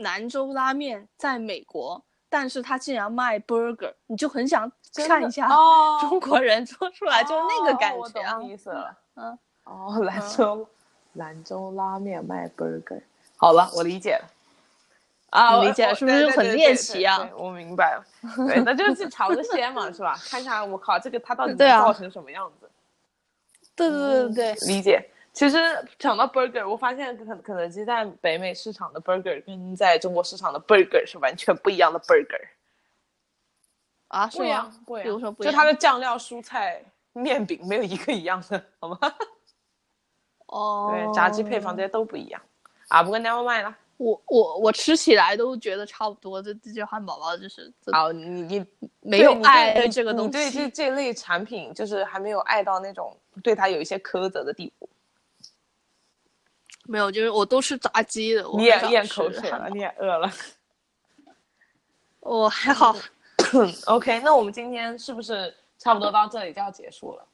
兰州拉面在美国，但是他竟然卖 burger，你就很想看一下
哦
中国人做出来就是那个感
哦我
觉。
意思了。
嗯，
哦，兰州、兰州拉面卖 burger，好了，我理解了。啊，我
理解了是不是很猎奇啊
我明白了，对，那就是去尝个鲜嘛，是吧？看看我靠，这个它到 底能
对啊
造成什么样子？
对对对对对，
理解。其实讲到 burger，我发现肯肯德基在北美市场的 burger 跟在中国市场的 burger 是完全不一样的 burger。
啊，是
不一样
吗？，
不一样。
比如说不一样，
就它的酱料、蔬菜、面饼没有一个一样的，好吗？
哦，
对，炸鸡配方这些都不一样啊。不过 never mind 了。
我我我吃起来都觉得差不多，这这就汉堡包就是这
好，你你
没有爱
对
这个东
你对这
西。
这类产品就是还没有爱到那种对它有一些苛责的地步。
没有，就是我都吃炸鸡的，我
你也咽口水了，你也饿了。
我还好，
OK，那我们今天是不是差不多到这里就要结束了？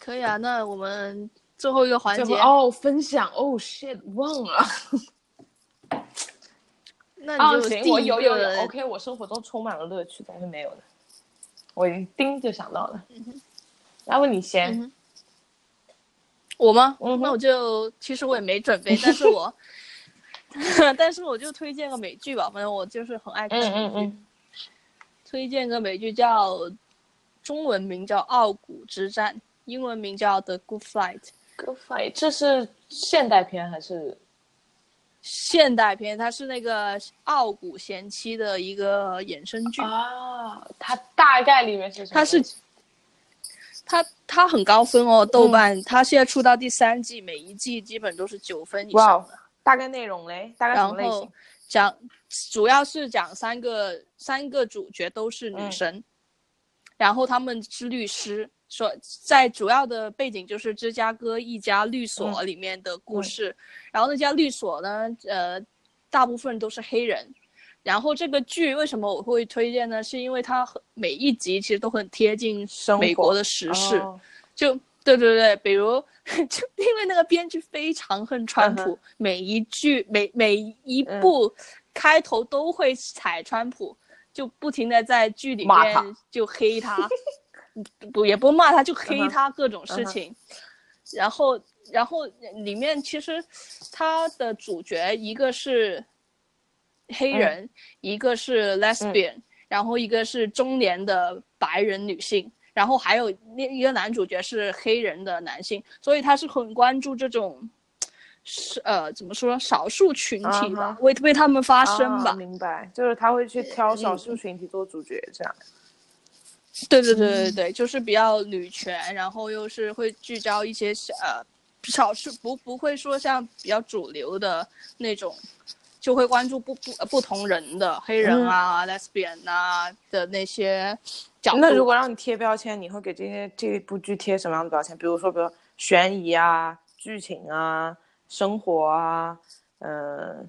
可以啊。那我们最后一个环节，
哦，分享哦，shit，忘了。啊，
那你就
行，我有有
个
有，OK，我生活中充满了乐趣，但是没有的，我一叮就想到了。要不你先，
嗯我吗？
嗯
那我就其实我也没准备，但是我，但是我就推荐个美剧吧，反正我就是很爱看美剧。
嗯嗯嗯
推荐个美剧叫中文名叫《傲骨之战》，英文名叫《The Good Fight》
，，Good fight，这是现代片还是？
现代片，它是那个《傲骨贤妻》的一个衍生剧。
啊，它大概里面是什么？
它是它它很高分哦，豆瓣、它现在出到第三季，每一季基本都是九分以上的。，
大概内容嘞？大概什
然后
么类型？
讲主要是讲三个三个主角都是女
嗯，
然后他们是律师，说在主要的背景就是芝加哥一家律所里面的故事。然后那家律所呢，呃，大部分都是黑人，然后这个剧为什么我会推荐呢？是因为它很每一集其实都很贴近
生活
美国的时事，
哦。
就对对对，比如就因为那个编剧非常恨川普，
嗯
每一句每每一部开头都会踩川普，就不停的在剧里面就黑他，不也不骂他，就黑他各种事情，然后然后里面其实他的主角一个是黑人，一个是 lesbian，、然后一个是中年的白人女性，然后还有另一个男主角是黑人的男性，所以他是很关注这种。是呃，怎么说少数群体吧为为他们发声吧。
啊明白，就是他会去挑少数群体做主角，这样。
对对对对对，就是比较女权，然后又是会聚焦一些小呃少数不不会说像比较主流的那种，就会关注不不呃不同人的黑人啊、lesbian 啊的那些角度。
那如果让你贴标签，你会给这些这部剧贴什么样的标签？比如说，比如悬疑啊、剧情啊、生活啊、嗯、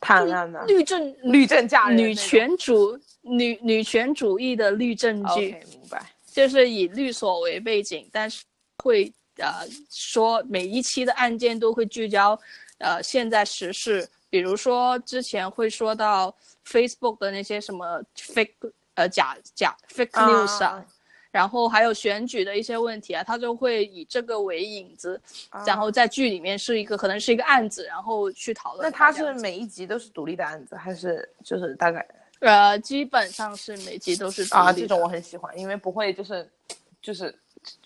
探案的、
律政
律政嫁人
女权主女女权主义的律政剧。
明白。
就是以律所为背景，但是会呃说每一期的案件都会聚焦呃现在时事，比如说之前会说到 Facebook 的那些什么 fake 呃假假 fake
啊
news 啊，然后还有选举的一些问题啊，他就会以这个为引子，
啊
然后在剧里面是一个可能是一个案子，然后去讨论
那他是每一集都是独立的案子，还是就是大概
呃基本上是每集都是独
啊？
立的
这种我很喜欢，因为不会就是就是，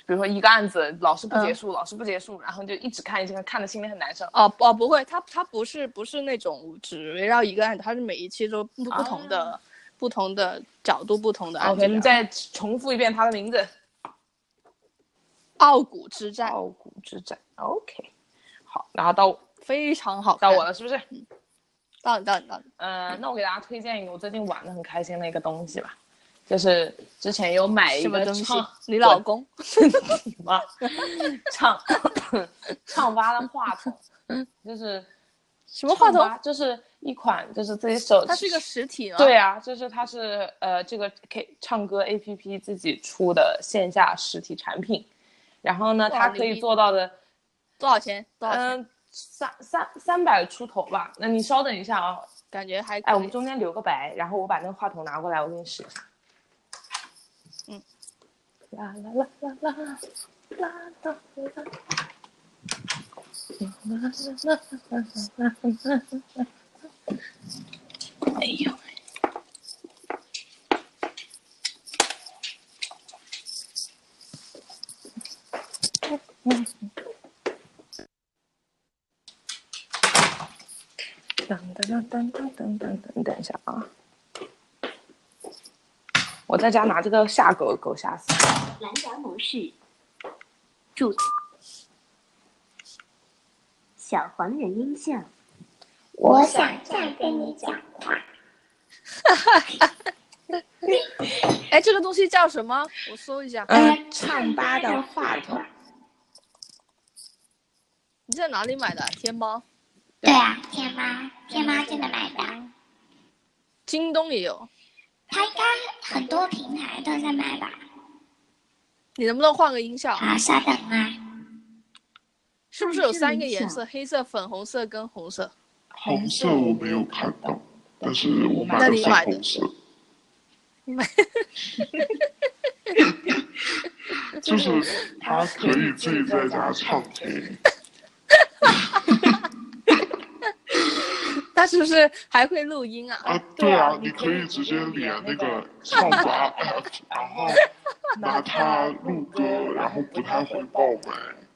比如说一个案子老是不结束，老是不结束，然后就一直看一直看，看的心里很难受。
哦哦，不会，它它不是不是那种只围绕一个案子，它是每一期都不不同的、不同的角度、不同的案子。
OK，你再重复一遍他的名字，
傲骨之战
傲骨之战。OK，好，然后到
非常好。
到我了，是不是？
到你到你到你，
呃，那我给大家推荐一个我最近玩的很开心的一个东西吧，就是之前有买一个
东西
唱？
你老公？
你妈唱唱吧的话筒，就是
什么话筒？
唱吧就是一款就是自己手，
它是一个实体吗？
对啊，就是它是呃这个 K 唱歌 A P P 自己出的线下实体产品，然后呢，它可以做到的，
多少钱？多少钱？
嗯、三三三百出头吧。那你稍等一下啊，
感觉还
哎，我们中间留个白，然后我把那个话筒拿过来，我给你试一下。
啦，
啦啦啦啦啦啦啦啦啦啦啦啦啦。哎呦！噔噔噔噔噔噔噔噔，等一下啊！我在家拿这个下狗狗吓死了。
蓝牙模式，注小黄人音效。
我想再跟你讲话。
哈哈哈哎，这个东西叫什么？我搜一下。
嗯，
唱吧的话筒。
你在哪里买的？天猫、
对啊，天猫，天猫真的买的，
京东也有。
它应该很多平台都在卖吧？
你能不能换个音效？
好，稍等啊。
是不是有三个颜色？黑色、粉红色跟红色。
红色我没有看到，但是我买的粉
那你买的
红色，
买
就是他可以自己在家唱 K，
他是不是还会录音啊？
啊，对啊，你可以直接连那个唱吧 app，然后拿它录歌，然后不太会爆呗，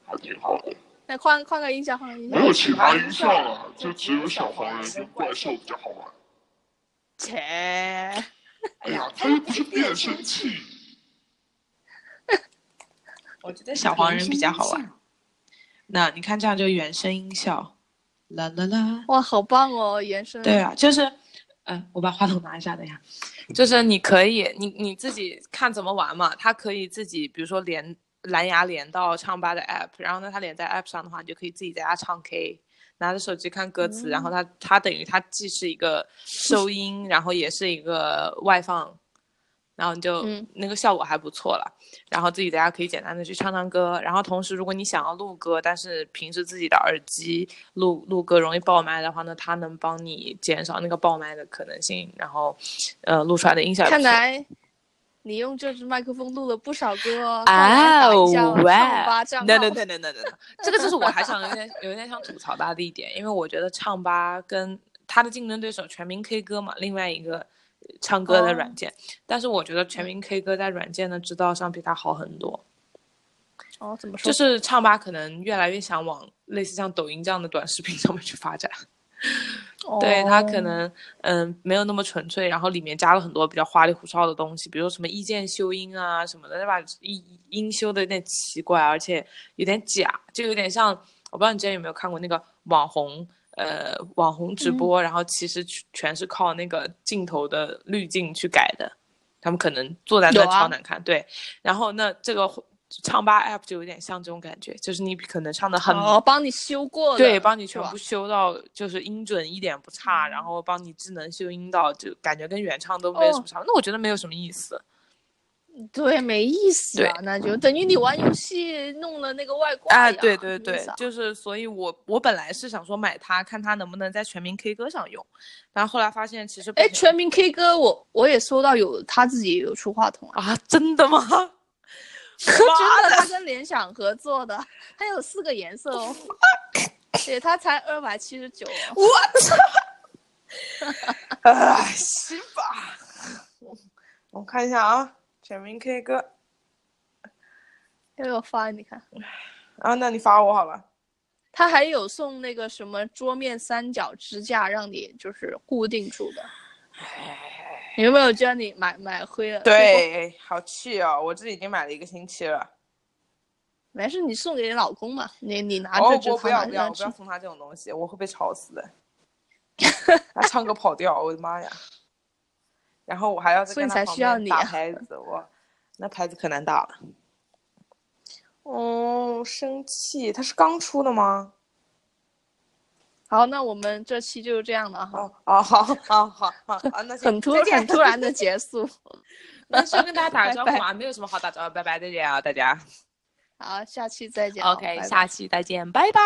还挺好的。
那换换个音效，换个音效
没。有其他音效了，就只有小黄人跟怪兽比较好玩。
切，
哎呀，他又不是变声器。
我觉得小黄人比较好玩。那你看这样就原声音效，啦啦啦。
哇，好棒哦，原声。
对啊，就是，嗯、我把话筒拿一下，等一下。就是你可以，你你自己看怎么玩嘛。它可以自己，比如说连蓝牙连到唱吧的 app，然后呢，它连在 app 上的话，你就可以自己在家唱 K。
拿着手机看歌词，然后
嗯
它它等于它既是一个收音，然后也是一个外放，然后你就、
嗯
那个效果还不错了。然后自己在家可以简单的去唱唱歌，然后同时如果你想要录歌，但是平时自己的耳机录录歌容易爆麦的话呢，它能帮你减少那个爆麦的可能性，然后呃录出来的音效
看来你用这支麦克风录了不少歌哦。
哇
唱吧账号。
等等等等等等等，这个就是我还想有点有点想吐槽他的一点，因为我觉得唱吧跟他的竞争对手全民 K 歌嘛，另外一个唱歌的软件，但是我觉得全民 K 歌在软件的制造上比它好很多。
哦，怎么说？
就是唱吧可能越来越想往类似像抖音这样的短视频 上面去发展，对它可
哦
能嗯没有那么纯粹，然后里面加了很多比较花里胡哨的东西，比如说什么一键修音啊什么的，把音音修的有点奇怪，而且有点假，就有点像我不知道你之前有没有看过那个网红。呃，网红直播，然后其实全全是靠那个镜头的滤镜去改的，他们可能坐在那超难看，对。然后那这个唱吧 app 就有点像这种感觉，就是你可能唱的很
哦，帮你修过的，
对，帮你全部修到就是音准一点不差，然后帮你智能修音到就感觉跟原唱都没有什么
哦
差。那我觉得没有什么意思。
对，没意思啊，那就等于你玩游戏弄了那个外挂
哎，
呀
对对对就是所以我我本来是想说买它，看它能不能在全民 K 歌上用，但后来发现其实
哎，全民 K 歌我我也收到有他自己有出话筒啊，
啊，真的吗？
真的，他跟联想合作的，他有四个颜色哦，对，他才二百七十九哦，
我操！哎，是吧？我看一下啊，全民 K 歌
要给我发你看，
啊，那你发我好了。
他还有送那个什么桌面三角支架，让你就是固定住的。你有没有觉得你买买灰了？，
对，好气哦！我这已经买了一个星期了。
没事，你送给你老公嘛，你你拿
哦
着，就
我不要不要，不要送他这种东西，我会被吵死的。他唱歌跑调，我的妈呀！然后我还要再
所以
跟他旁
才需要
边打
你啊
拍子，我那牌子可难打了。哦，生气，它是刚出的吗？
好，那我们这期就是这样了哈，
哦哦，好好好好啊，那
很突很突然的结束。
那先跟大家打个 招呼
拜
嘛，没有什么好打招呼，拜拜，再见啊，大家。
好，下期再见哦。
OK，
拜拜
下期再见，拜拜。